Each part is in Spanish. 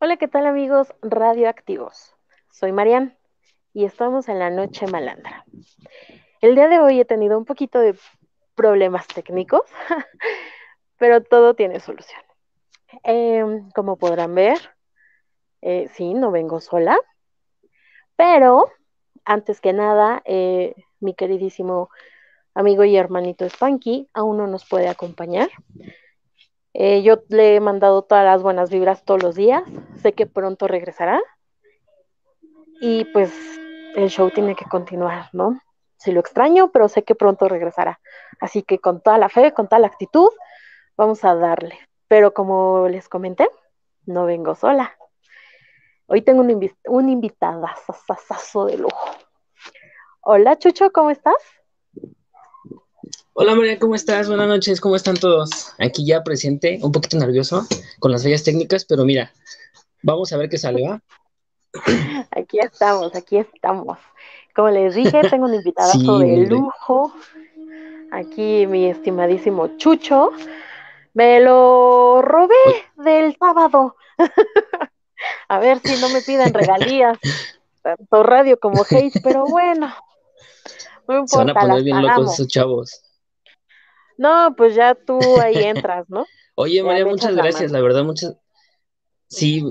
Hola, ¿qué tal amigos radioactivos? Soy Marian y estamos en la noche malandra. El día de hoy he tenido un poquito de problemas técnicos, pero todo tiene solución. Em, como podrán ver, eh, sí, no vengo sola, pero antes que nada, eh, mi queridísimo amigo y hermanito Spanky aún no nos puede acompañar. Eh, yo le he mandado todas las buenas vibras todos los días. Sé que pronto regresará. Y pues el show tiene que continuar, ¿no? Si lo extraño, pero sé que pronto regresará. Así que con toda la fe, con toda la actitud, vamos a darle. Pero como les comenté, no vengo sola. Hoy tengo un, invi un invitada de lujo. Hola, Chucho, ¿cómo estás? Hola María, ¿cómo estás? Buenas noches, ¿cómo están todos? Aquí ya presente, un poquito nervioso con las fallas técnicas, pero mira, vamos a ver qué sale, ¿va? Aquí estamos, aquí estamos. Como les dije, tengo un invitado de lujo. Aquí mi estimadísimo Chucho. Me lo robé del sábado. a ver si no me piden regalías, tanto radio como hate, pero bueno. No importa, Se van a poner bien locos esos chavos. No, pues ya tú ahí entras, ¿no? Oye, María, muchas gracias, la, verdad, muchas. Sí,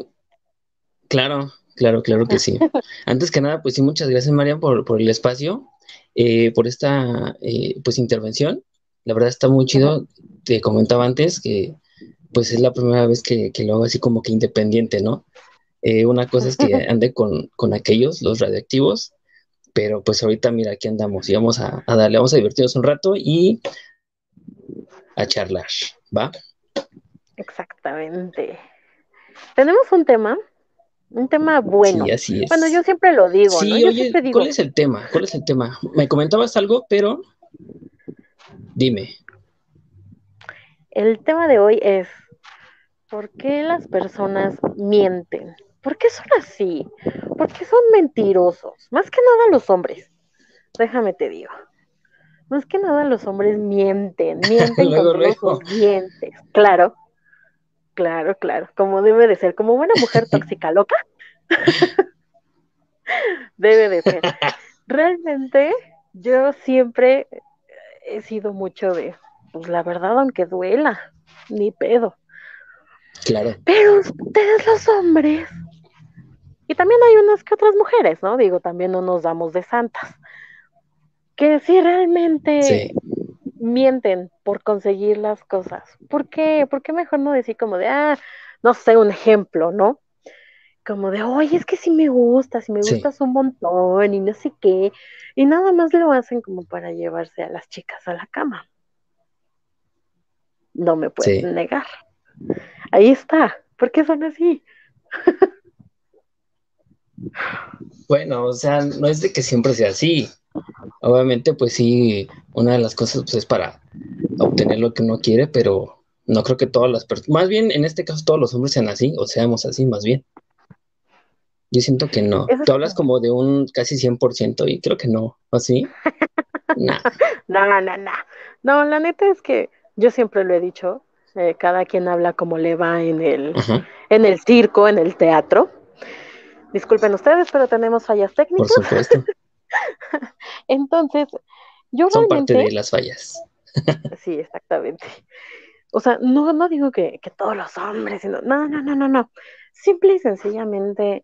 claro, claro, claro que sí. Antes que nada, pues sí, muchas gracias, María, por, por el espacio, eh, por esta eh, pues intervención. La verdad está muy chido. Te comentaba antes que pues es la primera vez que, lo hago así como que independiente, ¿no? Eh, una cosa es que ande con, con, aquellos, los radioactivos, pero pues ahorita mira, aquí andamos y vamos a, a darle, vamos a divertirnos un rato y a charlar, ¿va? Exactamente. Tenemos un tema, un tema bueno. Sí, así es. Bueno, yo siempre lo digo, sí, ¿no? oye, ¿cuál es el tema? ¿Cuál es el tema? Me comentabas algo, pero dime. El tema de hoy es ¿por qué las personas mienten? ¿Por qué son así? ¿Por qué son mentirosos? Más que nada los hombres. Déjame te digo. Más que nada los hombres mienten, mienten con sus dientes. Claro, claro, claro, como debe de ser, como buena mujer tóxica loca. debe de ser. Realmente yo siempre he sido mucho de, pues la verdad, aunque duela, ni pedo. Claro. Pero ustedes los hombres, y también hay unas que otras mujeres, ¿no? Digo, también no nos damos de santas que si realmente mienten por conseguir las cosas. ¿Por qué? ¿Por qué mejor no decir como de, ah, no sé, un ejemplo, ¿no? Como de, oye, es que sí me gusta, si me gustas un montón y no sé qué. Y nada más lo hacen como para llevarse a las chicas a la cama. No me pueden negar. Ahí está. ¿Por qué son así? bueno, o sea, no es de que siempre sea así. Obviamente, pues sí, una de las cosas pues, es para obtener lo que uno quiere, pero no creo que todas las personas, más bien en este caso todos los hombres sean así, o seamos así más bien. Yo siento que no. Tú hablas como de un casi 100% y creo que no, ¿así? no, no, no, no. No, la neta es que yo siempre lo he dicho, eh, cada quien habla como le va en el, en el circo, en el teatro. Disculpen ustedes, pero tenemos fallas técnicas. Por supuesto. Entonces, yo Son parte de las fallas. sí, exactamente. O sea, no, no digo que, todos los hombres, sino, no, no, no, no, no. Simple y sencillamente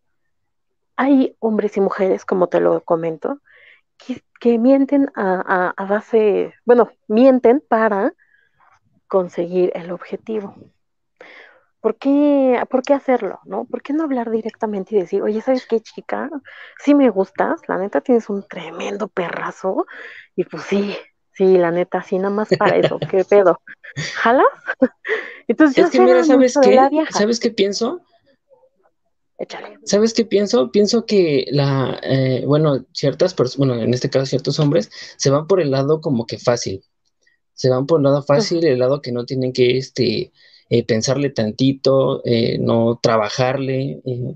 hay hombres y mujeres, como te lo comento, que, mienten a, a, base, bueno, mienten para conseguir el objetivo. ¿Por qué, ¿por qué hacerlo? ¿no? ¿Por qué no hablar directamente y decir, oye, ¿sabes qué, chica? Sí me gustas, la neta tienes un tremendo perrazo, y pues sí, sí, la neta, sí, nada más para eso, ¿qué pedo? ¿Jalas? Entonces, es que mira, ¿sabes qué? ¿Sabes qué pienso? Échale. ¿Sabes qué pienso? Pienso que la, eh, bueno, ciertas personas, bueno, en este caso ciertos hombres, se van por el lado como que fácil. Se van por el lado fácil, el lado que no tienen que, este, eh, pensarle tantito, eh, no trabajarle eh,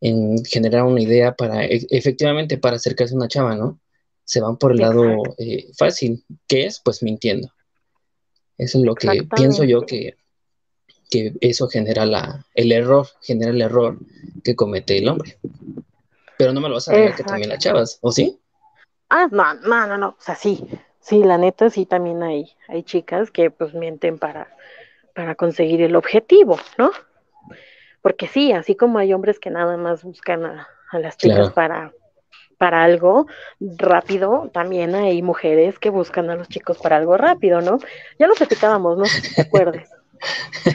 en generar una idea para, e, efectivamente, para acercarse a una chava, ¿no? Se van por el lado fácil, que es, pues, mintiendo. Eso es lo que pienso yo que, que eso genera la, el error, genera el error que comete el hombre. Pero no me lo vas a negar que también la chavas, ¿o sí? Ah, no, no, no, no, o sea, sí, sí, la neta sí también hay, hay chicas que pues mienten para, para conseguir el objetivo, ¿no? Porque sí, así como hay hombres que nada más buscan a, las chicas para, para algo rápido, también hay mujeres que buscan a los chicos para algo rápido, ¿no? Ya lo platicábamos, no sé si te acuerdas.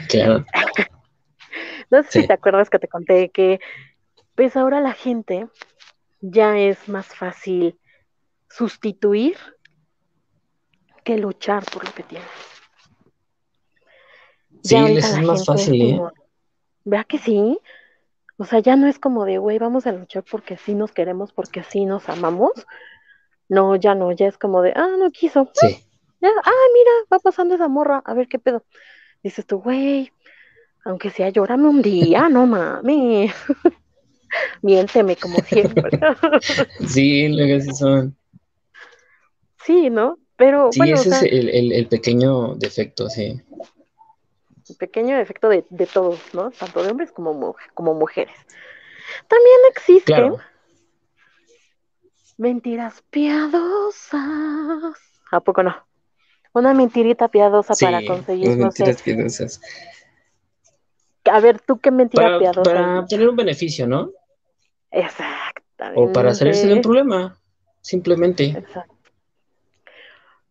claro. no sé si te acuerdas que te conté que, pues ahora la gente ya es más fácil sustituir que luchar por lo que tienes. Sí, es más fácil, ¿eh? Vea que sí. O sea, ya no es como de, güey, vamos a luchar porque sí nos queremos, porque sí nos amamos. No, ya no, ya es como de, ah, no quiso. Sí. Ya, ah, mira, va pasando esa morra, a ver qué pedo. Dices tú, güey, aunque sea llórame un día, no mames. Miénteme como siempre. sí, lo que son. Sí, ¿no? Pero sí, ese es el, el, pequeño defecto, sí pequeño defecto de, todos, ¿no? Tanto de hombres como, como mujeres. También existen mentiras piadosas. ¿A poco no? Una mentirita piadosa para conseguir, no mentiras piadosas. A ver, ¿tú qué mentira piadosa? Para tener un beneficio, ¿no? Exactamente. O para salirse de un problema, simplemente. Exacto.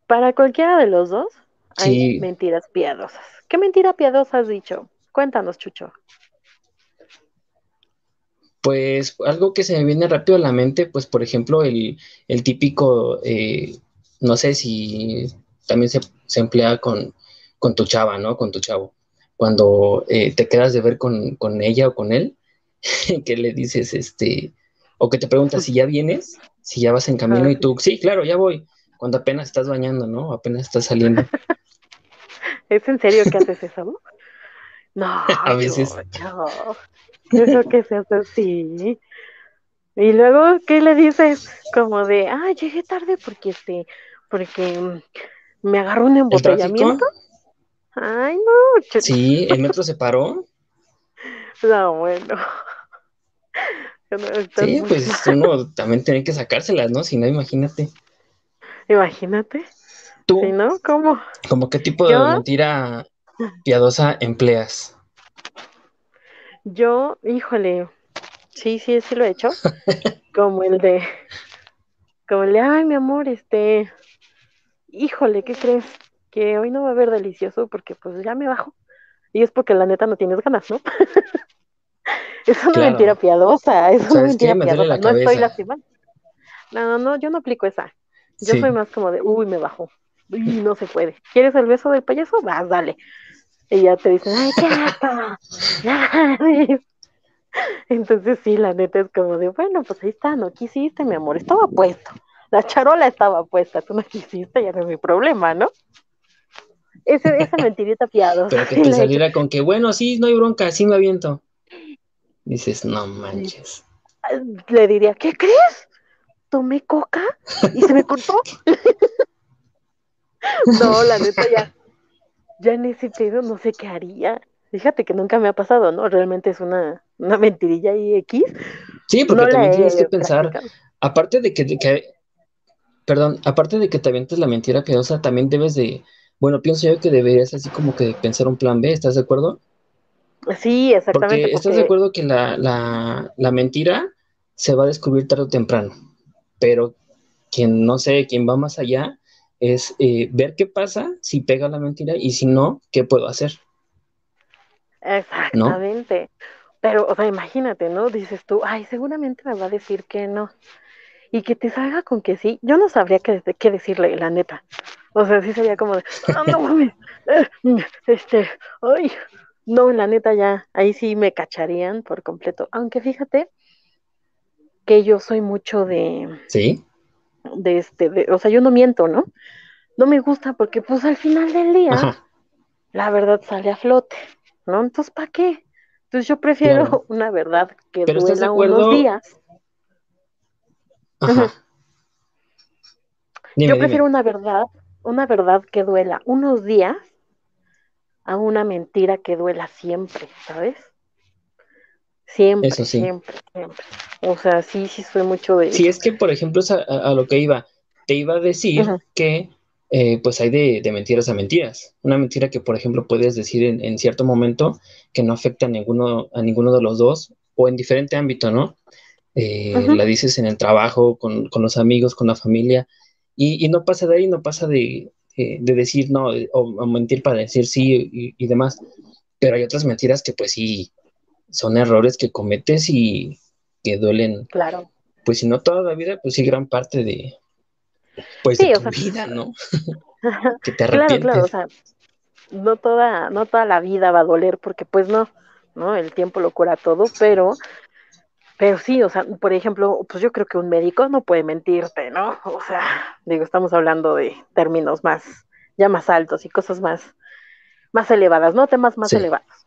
Para cualquiera de los dos hay mentiras piadosas. ¿Qué mentira piadosa has dicho? Cuéntanos, Chucho. Pues algo que se me viene rápido a la mente, pues por ejemplo, el, típico, eh, no sé si también se, emplea con, tu chava, ¿no? Con tu chavo. Cuando eh, te quedas de ver con, ella o con él, que le dices, este, o que te preguntas si ya vienes, si ya vas en camino y tú, sí, claro, ya voy, cuando apenas estás bañando, ¿no? Apenas estás saliendo. ¿Es en serio que haces eso? No, a veces. Eso que se hace así. Y luego, ¿qué le dices? Como de, ah, llegué tarde porque este, porque me agarró un embotellamiento. Ay, no. Sí, el metro se paró. No, bueno. sí, pues uno también tiene que sacárselas, ¿no? Si no, imagínate. Imagínate. ¿Tú? no? ¿Cómo? ¿Cómo qué tipo de mentira piadosa empleas? Yo, híjole, sí, sí, sí lo he hecho. como el de, como el de, ay, mi amor, este, híjole, ¿qué crees? Que hoy no va a haber delicioso porque pues ya me bajo. Y es porque la neta no tienes ganas, ¿no? es una mentira piadosa, es una mentira piadosa. No estoy lastimando. No, no, no, yo no aplico esa. Yo soy más como de, uy, me bajo y no se puede. ¿Quieres el beso del payaso? Vas, dale. Y ya te dicen, ay, qué Entonces sí, la neta es como de, bueno, pues ahí está, no quisiste, mi amor, estaba puesto. La charola estaba puesta, tú no quisiste, ya no es mi problema, ¿no? esa mentirita piadosa. Pero que te saliera con que, bueno, sí, no hay bronca, sí me aviento. Dices, no manches. Le diría, ¿qué crees? Tomé coca y se me cortó. No, la neta ya, ya en ese pedo no sé qué haría. Fíjate que nunca me ha pasado, ¿no? Realmente es una, una mentirilla y X. Sí, porque también tienes que pensar, aparte de que, perdón, aparte de que te avientes la mentira piadosa, también debes de, bueno, pienso yo que deberías así como que pensar un plan B, ¿estás de acuerdo? Sí, exactamente. Porque, estás de acuerdo que la, la, la mentira se va a descubrir tarde o temprano, pero quien, no sé, quien va más allá, es eh, ver qué pasa si pega la mentira y si no, ¿qué puedo hacer? Exactamente. Pero, o sea, imagínate, ¿no? Dices tú, ay, seguramente me va a decir que no. Y que te salga con que sí. Yo no sabría qué, qué decirle, la neta. O sea, sí sería como de, ah, no mames, este, ay, no, la neta ya, ahí sí me cacharían por completo. Aunque fíjate que yo soy mucho de... Sí de este, de, o sea, yo no miento, ¿no? No me gusta porque pues al final del día la verdad sale a flote, ¿no? Entonces, ¿para qué? Entonces yo prefiero una verdad que duela unos días. Ajá. yo prefiero una verdad, una verdad que duela unos días a una mentira que duela siempre, ¿sabes? Siempre, siempre, siempre. O sea, sí, sí soy mucho de... Sí, es que, por ejemplo, a, lo que iba, te iba a decir que eh, pues hay de, mentiras a mentiras. Una mentira que, por ejemplo, puedes decir en, cierto momento que no afecta a ninguno, a ninguno de los dos o en diferente ámbito, ¿no? Eh, la dices en el trabajo, con, los amigos, con la familia, y, no pasa de ahí, no pasa de, decir no, o, mentir para decir sí y, demás. Pero hay otras mentiras que pues sí son errores que cometes y que duelen. Claro. Pues si no toda la vida, pues sí gran parte de, pues de tu vida, ¿no? que te arrepientes. Claro, claro, o sea, no toda, no toda la vida va a doler porque pues no, ¿no? El tiempo lo cura todo, pero pero sí, o sea, por ejemplo, pues yo creo que un médico no puede mentirte, ¿no? O sea, digo, estamos hablando de términos más, ya más altos y cosas más, más elevadas, ¿no? Temas más elevados.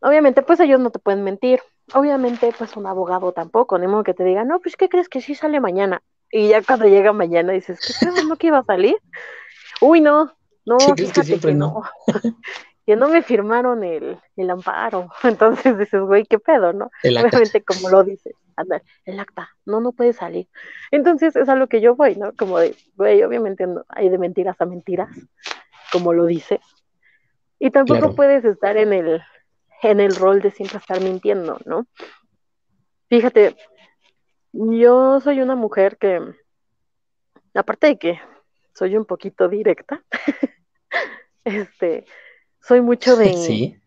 Obviamente, pues ellos no te pueden mentir. Obviamente, pues un abogado tampoco, ni modo que te diga, no, pues ¿qué crees que sí sale mañana? Y ya cuando llega mañana dices, ¿qué crees? ¿No que iba a salir? Uy, no, no, fíjate que no. que no me firmaron el, el amparo. Entonces dices, güey, ¿qué pedo, no? Obviamente, como lo dices, anda, el acta, no, no puede salir. Entonces es a lo que yo voy, ¿no? Como de, güey, obviamente hay de mentiras a mentiras, como lo dices. Y tampoco puedes estar en el, en el rol de siempre estar mintiendo, ¿no? Fíjate, yo soy una mujer que, aparte de que soy un poquito directa, este, soy mucho de,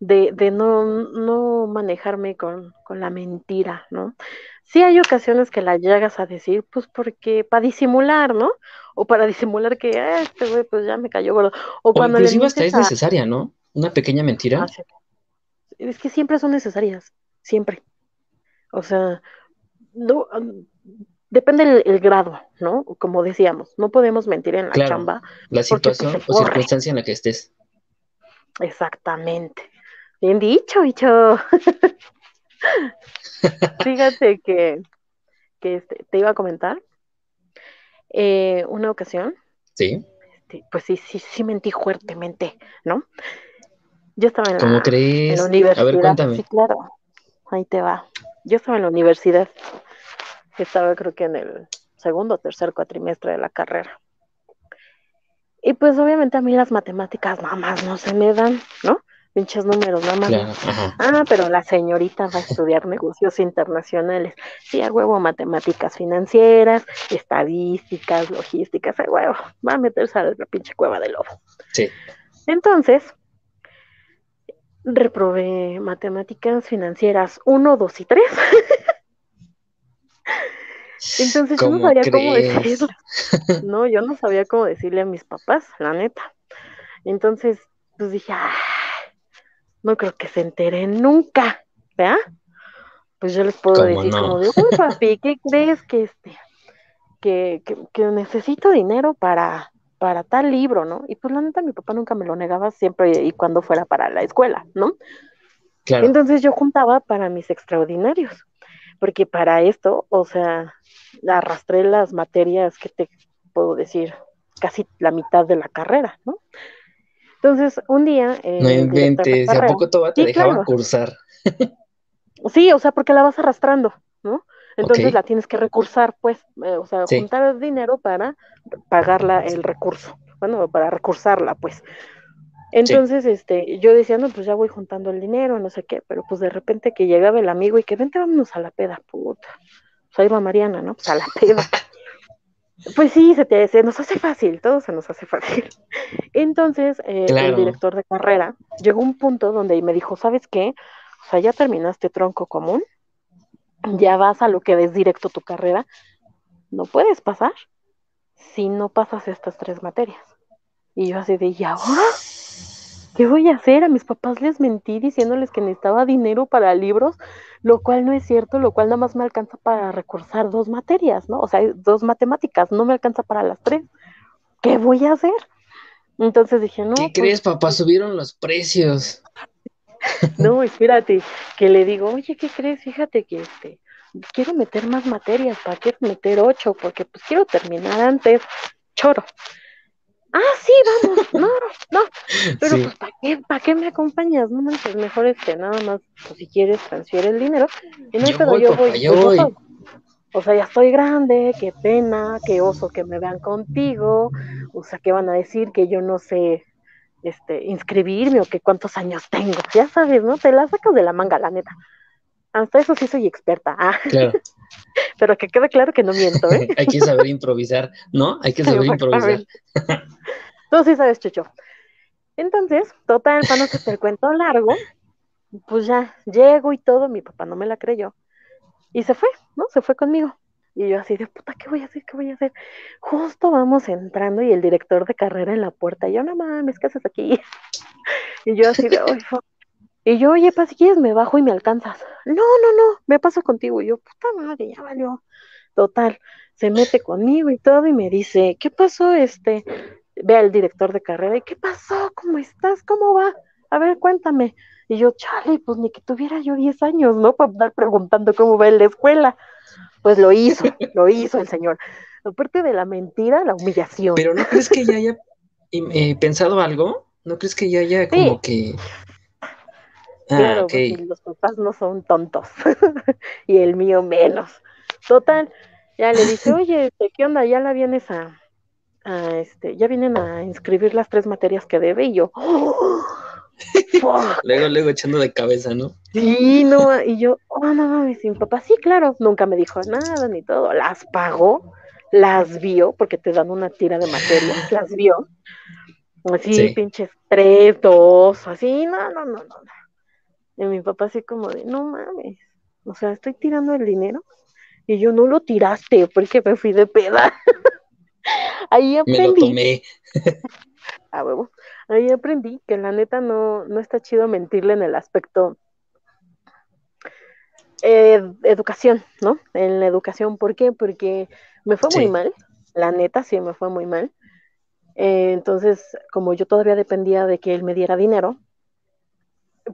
de, de no, no, manejarme con, la mentira, ¿no? Sí hay ocasiones que la llegas a decir, pues porque, para disimular, ¿no? O para disimular que, ah, este güey, pues ya me cayó gordo. O, cuando inclusive hasta es necesaria, ¿no? Una pequeña mentira. Ah, es que siempre son necesarias, siempre. O sea, no, depende el, grado, ¿no? Como decíamos, no podemos mentir en la chamba. La pues, situación o circunstancia en la que estés. Exactamente. Bien dicho, bicho. Fíjate que, que este, te iba a comentar eh, una ocasión. Sí. Este, pues sí, sí, sí mentí fuertemente, ¿no? Yo estaba en la, crees? universidad. A ver, cuéntame. Sí, claro. Ahí te va. Yo estaba en la universidad. Estaba creo que en el segundo o tercer cuatrimestre de la carrera. Y pues obviamente a mí las matemáticas nada más no se me dan, ¿no? Pinches números, nada más. ah, pero la señorita va a estudiar negocios internacionales. Sí, a huevo, matemáticas financieras, estadísticas, logísticas, a huevo. Va a meterse a la pinche cueva del lobo. Sí. Entonces, reprobé matemáticas financieras 1, 2 y 3. Entonces yo no sabía cómo decirlo. No, yo no sabía cómo decirle a mis papás, la neta. Entonces, pues dije, no creo que se enteren nunca, ¿verdad? Pues yo les puedo decir como de, uy, papi, ¿qué crees que este, que, que, necesito dinero para, para tal libro, ¿no? Y pues la neta, mi papá nunca me lo negaba siempre y cuando fuera para la escuela, ¿no? Claro. Entonces yo juntaba para mis extraordinarios porque para esto, o sea, arrastré las materias que te puedo decir, casi la mitad de la carrera, ¿no? Entonces, un día... Eh, no inventes, ¿a poco te dejaba cursar? sí, o sea, porque la vas arrastrando, ¿no? Entonces la tienes que recursar, pues, eh, o sea, juntar dinero para pagarla el recurso, bueno, para recursarla, pues. Entonces, este, yo decía, no, pues ya voy juntando el dinero, no sé qué, pero pues de repente que llegaba el amigo y que vente, vámonos a la peda, puta. Pues ahí va Mariana, ¿no? Pues a la peda. Pues sí, se, te, se nos hace fácil, todo se nos hace fácil. Entonces, eh, el director de carrera llegó a un punto donde me dijo, ¿sabes qué? O sea, ya terminaste tronco común, ya vas a lo que es directo tu carrera, no puedes pasar si no pasas estas tres materias. Y yo así de, ¿y ahora? ¿qué voy a hacer? A mis papás les mentí diciéndoles que necesitaba dinero para libros, lo cual no es cierto, lo cual nada más me alcanza para recursar dos materias, ¿no? O sea, dos matemáticas, no me alcanza para las tres. ¿Qué voy a hacer? Entonces dije, no. ¿Qué pues crees, papá? Subieron los precios. No, espérate, que le digo, oye, ¿qué crees? Fíjate que este, quiero meter más materias, ¿para qué meter ocho? Porque pues quiero terminar antes, choro ah, sí, vamos, no, no, pero pues, ¿para qué, ¿para qué me acompañas? No manches, mejor este, nada más, pues, si quieres, transfiere el dinero, y no, Yo voy, yo voy, yo pues, voy. O sea, ya estoy grande, qué pena, qué oso que me vean contigo, o sea, ¿qué van a decir? Que yo no sé, este, inscribirme o que cuántos años tengo, ya sabes, ¿no? Te la sacas de la manga, la neta. Hasta eso sí soy experta, ah, Claro, pero que quede claro que no miento, ¿eh? hay que saber improvisar, ¿no? Hay que saber improvisar. Tú sí sabes, Chucho. Entonces, total, para no hacerte el cuento largo, pues ya llego y todo, mi papá no me la creyó. Y se fue, ¿no? Se fue conmigo. Y yo así de, puta, ¿qué voy a hacer? ¿Qué voy a hacer? Justo vamos entrando y el director de carrera en la puerta. Y yo, no mames, ¿qué haces aquí? Y yo así de, "Ay, fuck". Y yo, oye, pa, si quieres me bajo y me alcanzas. No, no, no, me paso contigo. Y yo, puta madre, ya valió. Total, se mete conmigo y todo y me dice, ¿qué pasó? Este, ve al director de carrera y ¿qué pasó? ¿Cómo estás? ¿Cómo va? A ver, cuéntame. Y yo, chale, pues ni que tuviera yo 10 años, ¿no? Para andar preguntando cómo va en la escuela. Pues lo hizo, lo hizo el señor. Aparte de la mentira, la humillación. Pero ¿no crees que ya haya eh, pensado algo? ¿No crees que ya haya como que... Ah, Claro, ok. porque los papás no son tontos y el mío menos. Total, ya le dije, oye, este, ¿qué onda? Ya la vienes a, a, este, ya vienen a inscribir las tres materias que debe y yo, ¡oh! Luego, luego echando de cabeza, ¿no? sí, no, y yo, oh, no mames, mi papá, sí, claro, nunca me dijo nada ni todo, las pagó, las vio, porque te dan una tira de materias, las vio, así, Sí. pinches tres, dos, así, no, no, no, no. Y mi papá así como de, no mames, o sea, estoy tirando el dinero y yo no lo tiraste porque me fui de peda. Ahí Me lo aprendí, tomé. A huevo, ahí aprendí que la neta no, no está chido mentirle en el aspecto eh, educación, ¿no? En la educación, ¿por qué? Porque me fue muy mal, la neta sí me fue muy mal. Eh, entonces, como yo todavía dependía de que él me diera dinero,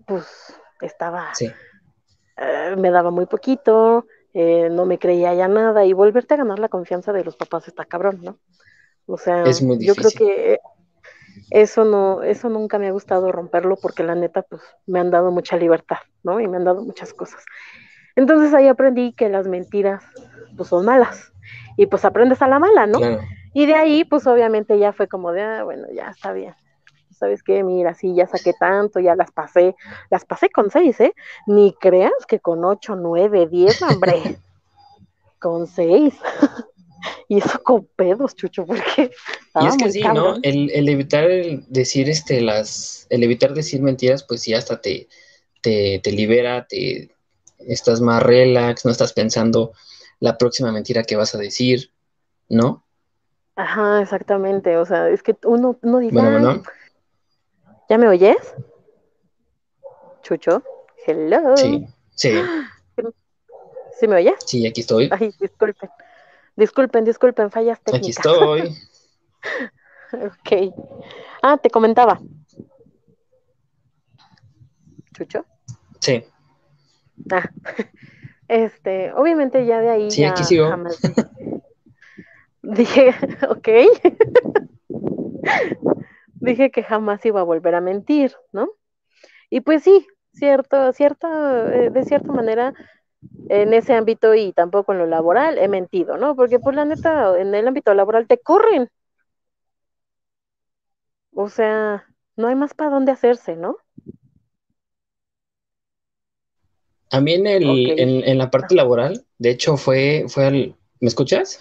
pues estaba Sí. eh, me daba muy poquito, eh, no me creía ya nada y volverte a ganar la confianza de los papás está cabrón, ¿no? O sea, Es muy yo creo que eso no, eso nunca me ha gustado romperlo porque la neta, pues me han dado mucha libertad, ¿no? Y me han dado muchas cosas. Entonces ahí aprendí que las mentiras, pues son malas. Y pues aprendes a la mala, ¿no? Claro. Y de ahí, pues obviamente ya fue como de, ah, bueno, ya está bien. ¿Sabes qué? Mira, sí, ya saqué tanto, ya las pasé. Las pasé con seis, ¿eh? Ni creas que con ocho, nueve, diez, hombre. con seis. Y eso con pedos, chucho, porque Y es que sí, ¿no? El, el evitar el decir este las, el evitar decir mentiras, pues sí hasta te, te, te libera, te estás más relax, no estás pensando la próxima mentira que vas a decir, ¿no? Ajá, exactamente. O sea, es que uno, uno dice, Bueno, "Ay, bueno, ¿ya me oyes? Chucho, hello. sí, sí, ¿Sí me oyes? sí, aquí estoy, Ay, disculpen. Disculpen, disculpen, fallas aquí técnicas. estoy. Ok. Ah, te comentaba. Chucho. Sí, Ah, este, obviamente ya de ahí Sí, ya aquí sigo. jamás dije, ok. Dije que jamás iba a volver a mentir, ¿no? Y pues sí, cierto, cierto, eh, de cierta manera, en ese ámbito y tampoco en lo laboral he mentido, ¿no? Porque pues la neta, en el ámbito laboral te corren. O sea, no hay más para dónde hacerse, ¿no? a mí en, el, Ok. en, en la parte laboral, de hecho fue, fue al, ¿me escuchas?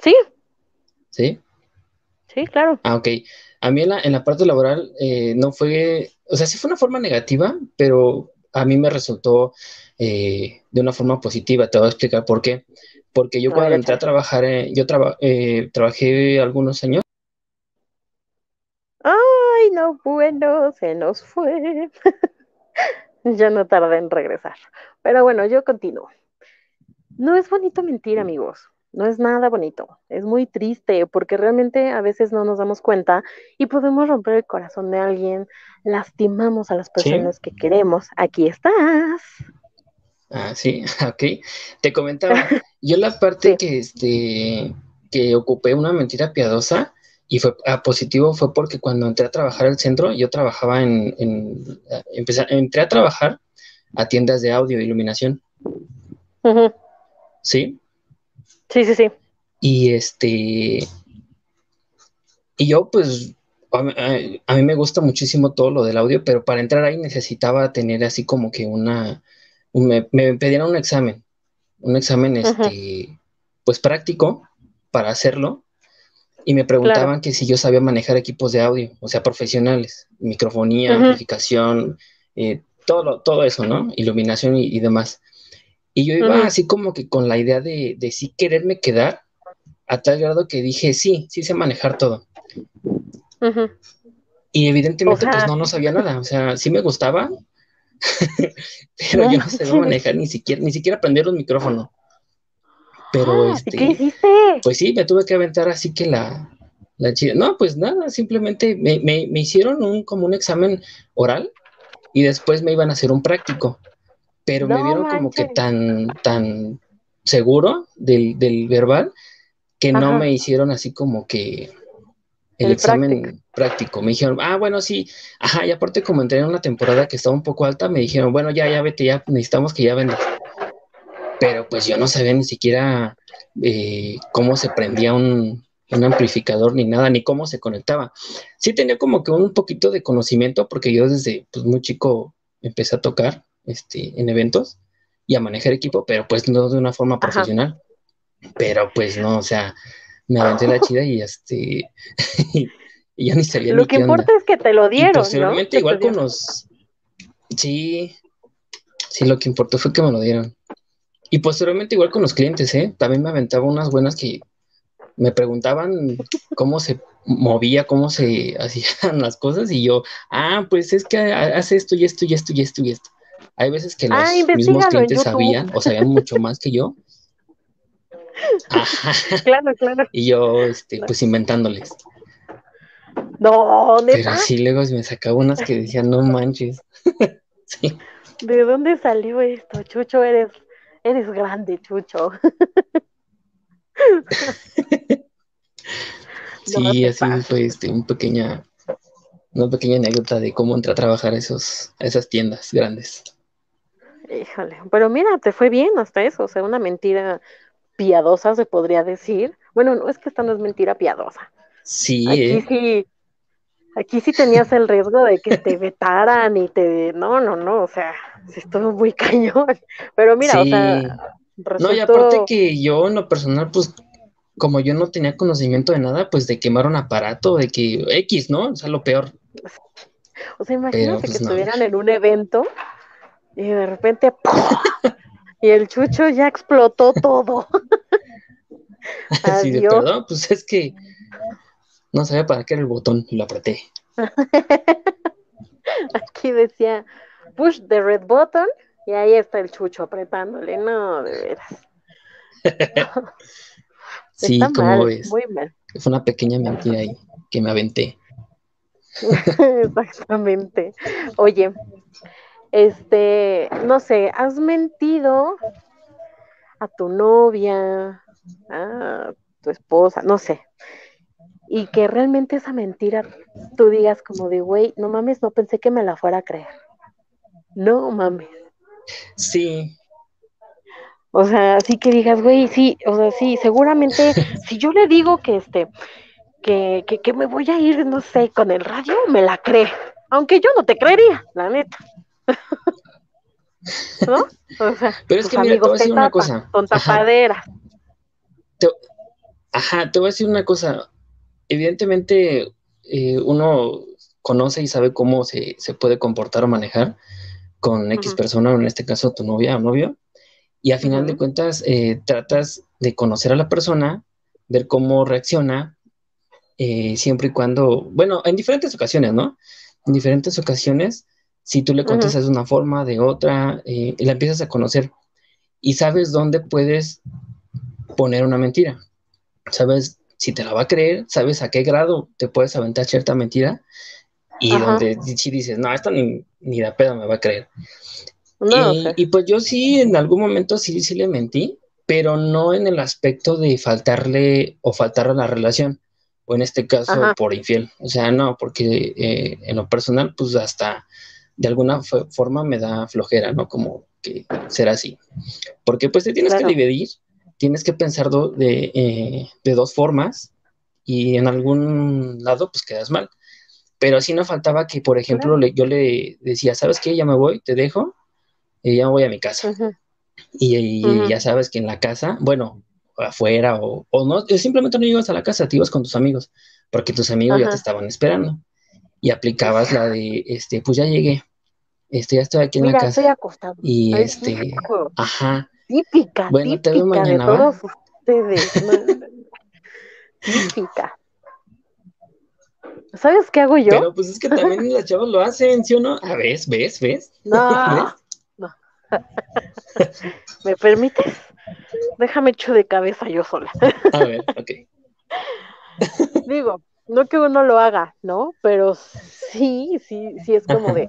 Sí, Sí. sí, claro. Ah, ok. A mí en la, en la parte laboral eh, no fue, o sea, sí fue una forma negativa, pero a mí me resultó eh, de una forma positiva. Te voy a explicar por qué. Porque yo cuando entré a trabajar, eh, yo traba- eh, trabajé algunos años. Ay, no, bueno, se nos fue. ya no tardé en regresar. Pero bueno, yo continúo. No es bonito mentir, amigos. No es nada bonito. Es muy triste porque realmente a veces no nos damos cuenta y podemos romper el corazón de alguien. Lastimamos a las Sí. personas que queremos. Aquí estás. Ah, sí, ok. Te comentaba, yo la parte Sí. que, este, que ocupé una mentira piadosa, y fue a positivo fue porque cuando entré a trabajar al centro, yo trabajaba en, empecé, entré a trabajar a tiendas de audio e iluminación. ¿Sí? Sí, sí, sí. Y este, y yo pues, a, mí me gusta muchísimo todo lo del audio, pero para entrar ahí necesitaba tener así como que una, me, me pedían un examen, un examen, este, pues práctico para hacerlo y me preguntaban que si yo sabía manejar equipos de audio, o sea, profesionales, microfonía, amplificación, eh, todo, todo eso, ¿no? Iluminación y, demás. Y yo iba así como que con la idea de, de sí quererme quedar, a tal grado que dije, sí, sí sé manejar todo. Y evidentemente, pues no, no sabía nada, o sea, sí me gustaba, pero yo no sabía manejar ni siquiera, ni siquiera aprender un micrófono. Pero este, ¿Qué hiciste? Pues sí, me tuve que aventar así que la, la chida. No, pues nada, simplemente me, me, hicieron un, como un examen oral y después me iban a hacer un práctico. Pero me vieron como que tan, tan seguro del, del verbal que no me hicieron así como que el, examen práctico. Me dijeron, ah, bueno, sí, ajá, y aparte como entré en una temporada que estaba un poco alta, me dijeron, bueno, ya, ya vete, ya necesitamos que ya vendas pero pues yo no sabía ni siquiera eh, cómo se prendía un, amplificador ni nada, ni cómo se conectaba. Sí tenía como que un poquito de conocimiento porque yo desde pues, muy chico empecé a tocar este, en eventos y a manejar equipo, pero pues no de una forma profesional. Pero pues no, o sea, me aventé la chida y este y ya ni sabía Lo que importa es que te lo dieron. Y posteriormente, igual con los sí, sí, lo que importó fue que me lo dieron. Y posteriormente igual con los clientes, ¿eh? También me aventaba unas buenas que me preguntaban cómo se movía, cómo se hacían las cosas y yo, ah, pues es que hace esto y esto y esto y esto y esto. Hay veces que los ah, mismos clientes sabían o sabían mucho más que yo. Claro, claro. Y yo, este, pues inventándoles. No, Pero sí, luego me sacaba unas que decían, no manches. ¿De dónde salió esto? Chucho, eres Eres grande, Chucho. sí, así fue este, un pequeña, una pequeña anécdota de cómo entré a trabajar a, esos, esas tiendas grandes. Híjole, pero mira, te fue bien hasta eso, o sea, una mentira piadosa se podría decir. Bueno, no es que esta no es mentira piadosa. Sí, aquí eh. sí, aquí sí tenías el riesgo de que te vetaran y te, no, no, no, o sea, estuvo muy cañón. Pero mira, o sea, No, y aparte que yo en lo personal, pues, como yo no tenía conocimiento de nada, pues de quemar un aparato, de que X, ¿no? O sea, lo peor. O sea, imagínate que pues, estuvieran en un evento y de repente y el chucho ya explotó todo. Así de perdón, pues es que no sabía para qué era el botón, lo apreté. Aquí decía, push the red button y ahí está el chucho apretándole. No, de veras. sí, como ves. Muy mal. Fue una pequeña mentira ahí que me aventé. Exactamente. Oye, este, no sé, has mentido a tu novia, a tu esposa, no sé. Y que realmente esa mentira tú digas como de, güey, no mames, no pensé que me la fuera a creer. No mames. Sí. O sea, así que digas, güey, sí, o sea, sí, seguramente, si yo le digo que este, que, que, que, me voy a ir, no sé, con el radio, me la cree. Aunque yo no te creería, la neta. ¿No? O sea, Pero es que mira, te voy a decir una cosa. Son tapaderas. Ajá. Te, voy a decir una cosa. Evidentemente, eh, uno conoce y sabe cómo se, se puede comportar o manejar con X persona, o en este caso tu novia o novio, y a final de cuentas eh, tratas de conocer a la persona, ver cómo reacciona, eh, siempre y cuando, bueno, en diferentes ocasiones, ¿no? En diferentes ocasiones, si tú le contestas de una forma, de otra, eh, la empiezas a conocer y sabes dónde puedes poner una mentira. Sabes si te la va a creer, sabes a qué grado te puedes aventar cierta mentira y donde si dices, no, esto ni, ni la peda me va a creer. y, pues yo sí, en algún momento sí, sí le mentí, pero no en el aspecto de faltarle o faltar a la relación, o en este caso por infiel. O sea, no, porque eh, en lo personal, pues hasta de alguna forma me da flojera, ¿no? Como que será así. Porque pues te tienes que dividir, tienes que pensar eh, de, dos formas y en algún lado pues quedas mal. Pero así no faltaba que, por ejemplo, yo le decía, ¿sabes qué? Ya me voy, te dejo, y ya me voy a mi casa. Y, ya sabes que en la casa, bueno, afuera o, o no, simplemente no ibas a la casa, te ibas con tus amigos, porque tus amigos ya te estaban esperando. Y aplicabas la de, este, pues ya llegué, este, ya estoy aquí en la casa. Estoy acostado. Y este, ajá. Típica, bueno, te veo mañana, de todos ustedes. típica. ¿Sabes qué hago yo? Pero pues es que también las chavas lo hacen, ¿sí o no? A ver, ¿ves? ¿Ves? No. no. ¿Me permites? Déjame echo de cabeza yo sola. A ver, ok. Digo, no que uno lo haga, ¿no? Pero sí, sí, sí es como de,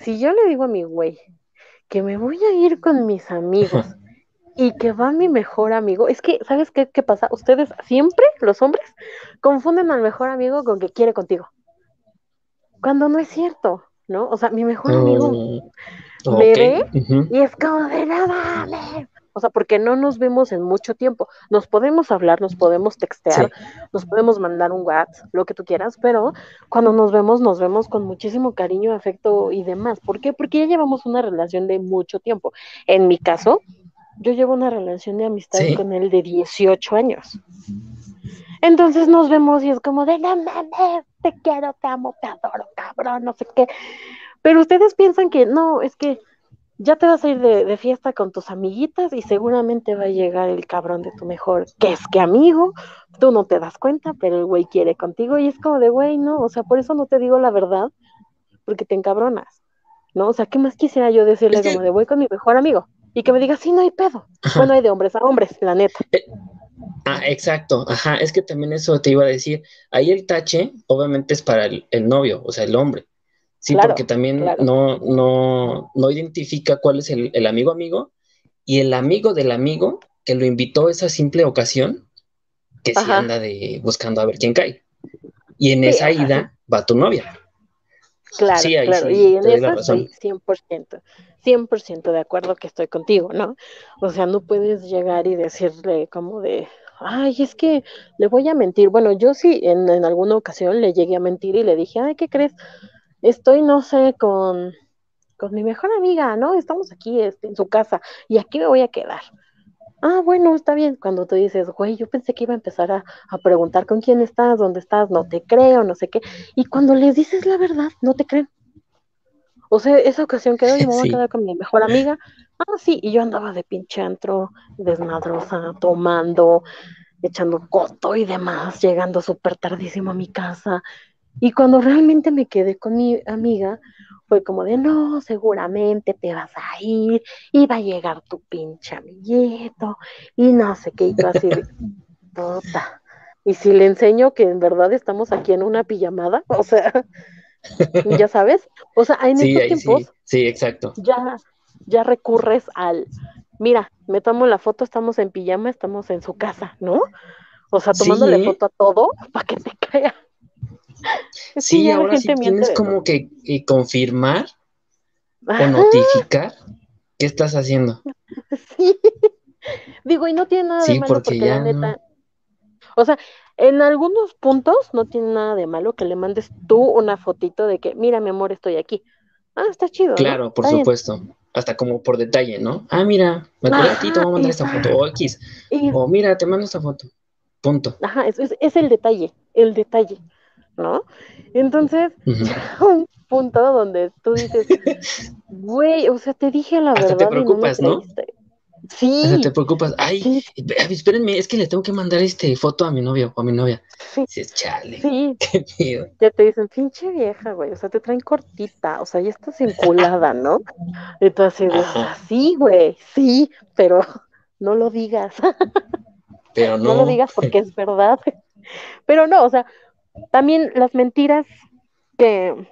si yo le digo a mi güey que me voy a ir con mis amigos y que va mi mejor amigo, es que, ¿sabes qué, qué pasa? Ustedes siempre, los hombres, confunden al mejor amigo con que quiere contigo. Cuando no es cierto, ¿no? O sea, mi mejor amigo mm, me ve y es como de nada, o sea, porque no nos vemos en mucho tiempo. Nos podemos hablar, nos podemos textear, nos podemos mandar un WhatsApp, lo que tú quieras, pero cuando nos vemos, nos vemos con muchísimo cariño, afecto y demás. ¿Por qué? Porque ya llevamos una relación de mucho tiempo. En mi caso, yo llevo una relación de amistad con él de 18 años. Entonces nos vemos y es como de, no mames, te quiero, te amo, te adoro, cabrón, no sé qué. Pero ustedes piensan que no, es que ya te vas a ir de, fiesta con tus amiguitas y seguramente va a llegar el cabrón de tu mejor, que es que amigo, tú no te das cuenta, pero el güey quiere contigo y es como de güey, no, o sea, por eso no te digo la verdad, porque te encabronas, ¿no? O sea, ¿qué más quisiera yo decirle como de voy con mi mejor amigo? Y que me diga, sí, no hay pedo. Bueno, hay de hombres a hombres, la neta. Eh, ah, exacto, ajá, es que también eso te iba a decir, ahí el tache obviamente es para el novio, o sea, el hombre Sí, porque también no, no, no identifica cuál es el, amigo amigo y el amigo del amigo que lo invitó a esa simple ocasión, que sí anda de buscando a ver quién cae. Y en esa ida va tu novia. Claro, claro. y en eso estoy 100%, 100% de acuerdo que estoy contigo, ¿no? O sea, no puedes llegar y decirle como de, ay, es que le voy a mentir. Bueno, yo sí en, en alguna ocasión le llegué a mentir y le dije, ay, ¿qué crees? Estoy, no sé, con, con mi mejor amiga, ¿no? Estamos aquí este, en su casa y aquí me voy a quedar. Ah, bueno, está bien. Cuando tú dices, güey, yo pensé que iba a empezar a, preguntar con quién estás, dónde estás, no te creo, no sé qué. Y cuando les dices la verdad, no te creen. O sea, esa ocasión quedó y me voy a quedar con mi mejor amiga. Ah, sí, y yo andaba de pinche antro, desmadrosa, tomando, echando coto y demás, llegando súper tardísimo a mi casa. Y cuando realmente me quedé con mi amiga, fue como de, no, seguramente te vas a ir y va a llegar tu pinche amiguito y no sé qué, y tú así de, puta. Y si le enseño que en verdad estamos aquí en una pijamada, o sea, ya sabes, o sea, en estos tiempos, sí, exacto. Ya, ya recurres al, mira, me tomo la foto, estamos en pijama, estamos en su casa, ¿no? O sea, tomándole foto a todo para que te caiga sí, ahora sí tienes como que, confirmar o notificar qué estás haciendo. Sí. Digo, y no tiene nada de malo porque, ya neta. O sea, en algunos puntos no tiene nada de malo que le mandes tú una fotito de que, mira, mi amor, estoy aquí. Ah, está chido. Claro, por supuesto. Hasta como por detalle, ¿no? Ah, mira, me acuerdo a ti, te voy a mandar esta foto. O X. O mira, te mando esta foto. Punto. Ajá, es, es el detalle, el detalle. ¿No? Entonces, un punto donde tú dices, güey, o sea, te dije la verdad. te preocupas, no, Sí. O sea, te preocupas. Ay, espérenme, es que le tengo que mandar este foto a mi novio o a mi novia. Sí. es chale. Sí. Qué miedo. Ya te dicen, pinche vieja, güey. O sea, te traen cortita. O sea, ya estás enculada, ¿no? Entonces, sí, güey. Sí, pero no lo digas. Pero no. No lo digas porque es verdad. Pero no, o sea, también las mentiras que,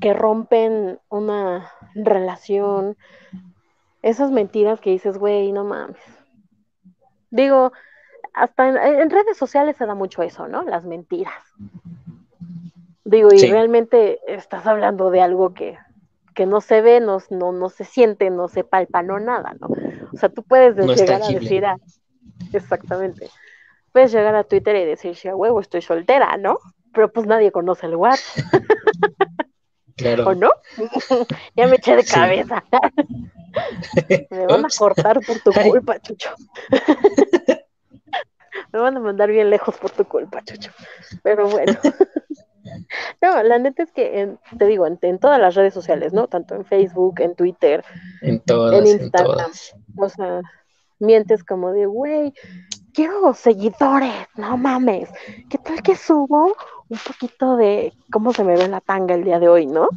que rompen una relación, esas mentiras que dices, güey, no mames. Digo, hasta en, redes sociales se da mucho eso, ¿no? Las mentiras. Digo, y realmente estás hablando de algo que, que no se ve, no, no, no, se siente, no se palpa, no nada, ¿no? O sea, tú puedes llegar a decir, a, exactamente, puedes llegar a Twitter y decir, sí, a huevo, estoy soltera, ¿no? Pero pues nadie conoce el WhatsApp. Claro. ¿O no? ya me eché de cabeza. me van a cortar por tu culpa, Chucho. me van a mandar bien lejos por tu culpa, Chucho. Pero bueno. No, la neta es que, te digo, en, todas las redes sociales, ¿no? Tanto en Facebook, en Twitter, en, todas, en Instagram. O sea, mientes como de, güey, quiero seguidores, no mames. ¿Qué tal que subo un poquito de cómo se me ve la tanga el día de hoy, no?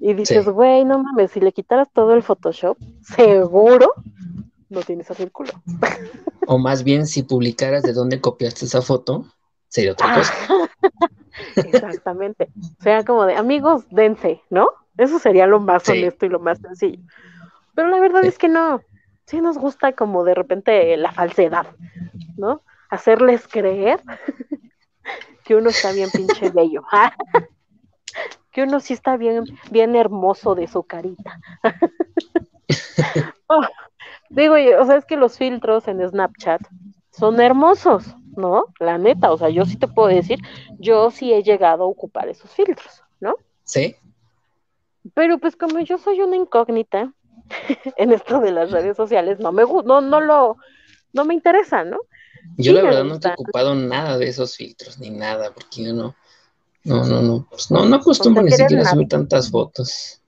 Y dices, güey, no mames, si le quitaras todo el Photoshop, seguro no tienes a círculo. O más bien, si publicaras de dónde copiaste esa foto, sería otra cosa. Exactamente. O sea, como de amigos, dense, ¿no? Eso sería lo más honesto y lo más sencillo. Pero la verdad es que no. Sí nos gusta como de repente la falsedad, ¿no? Hacerles creer que uno está bien pinche bello. que uno sí está bien, bien hermoso de su carita. Oh, digo, o sea, es que los filtros en Snapchat son hermosos, ¿no? La neta, o sea, yo sí te puedo decir, yo sí he llegado a ocupar esos filtros, ¿no? Sí. Pero pues como yo soy una incógnita en esto de las redes sociales, no me no, no lo, no me interesa, ¿no? Yo la verdad no he ocupado nada de esos filtros, ni nada, porque yo no, no, no, no, pues no, no acostumbro ni siquiera subir tantas fotos.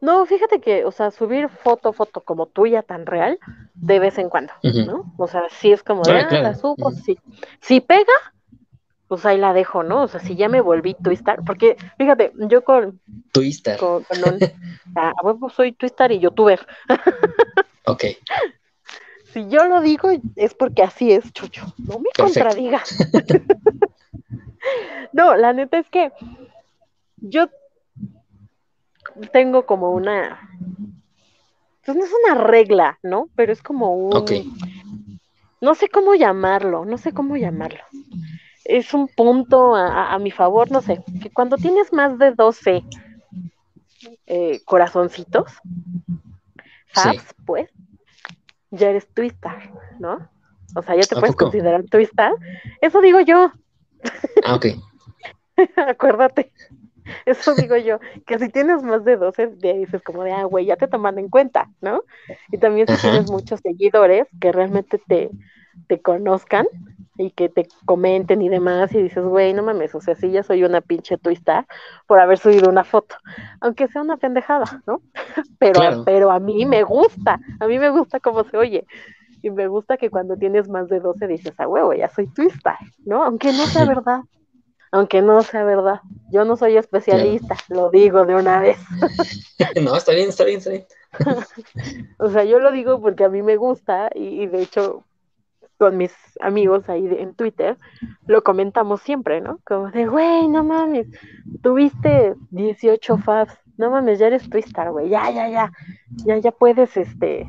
No, fíjate que, o sea, subir foto, foto como tuya tan real, de vez en cuando, ¿no? O sea, sí es como de, ah, la subo, sí. Si pega, pues ahí la dejo, ¿no? O sea, si ya me volví twistar, porque fíjate, yo con. Twistar. Con, ah, soy twistar y youtuber. ok. Si yo lo digo, es porque así es, Chucho. No me contradigas. no, la neta es que yo tengo como una, pues no es una regla, ¿no? Pero es como un, no sé cómo llamarlo, no sé cómo llamarlo. Es un punto a, mi favor, no sé, que cuando tienes más de 12 eh, corazoncitos, fabs, pues, ya eres twistar, ¿no? O sea, ya te puedes considerar twistar. Eso digo yo. Ah, ok. Acuérdate. Eso digo yo, que si tienes más de 12, dices como de, ah, güey, ya te toman en cuenta, ¿no? Y también si tienes muchos seguidores que realmente te, te conozcan y que te comenten y demás, y dices, güey, no mames, o sea, sí, ya soy una pinche twista por haber subido una foto, aunque sea una pendejada, ¿no? Pero, pero a mí me gusta, a mí me gusta cómo se oye. Y me gusta que cuando tienes más de 12 dices, ah, huevo, ya soy twista, ¿no? Aunque no sea verdad aunque no sea verdad. Yo no soy especialista, lo digo de una vez. no, está bien, está bien, está bien. o sea, yo lo digo porque a mí me gusta y, de hecho con mis amigos ahí en Twitter lo comentamos siempre, ¿no? Como de, güey, no mames, tuviste 18 fabs, no mames, ya eres twister, güey, ya, ya, ya, ya, ya puedes, este,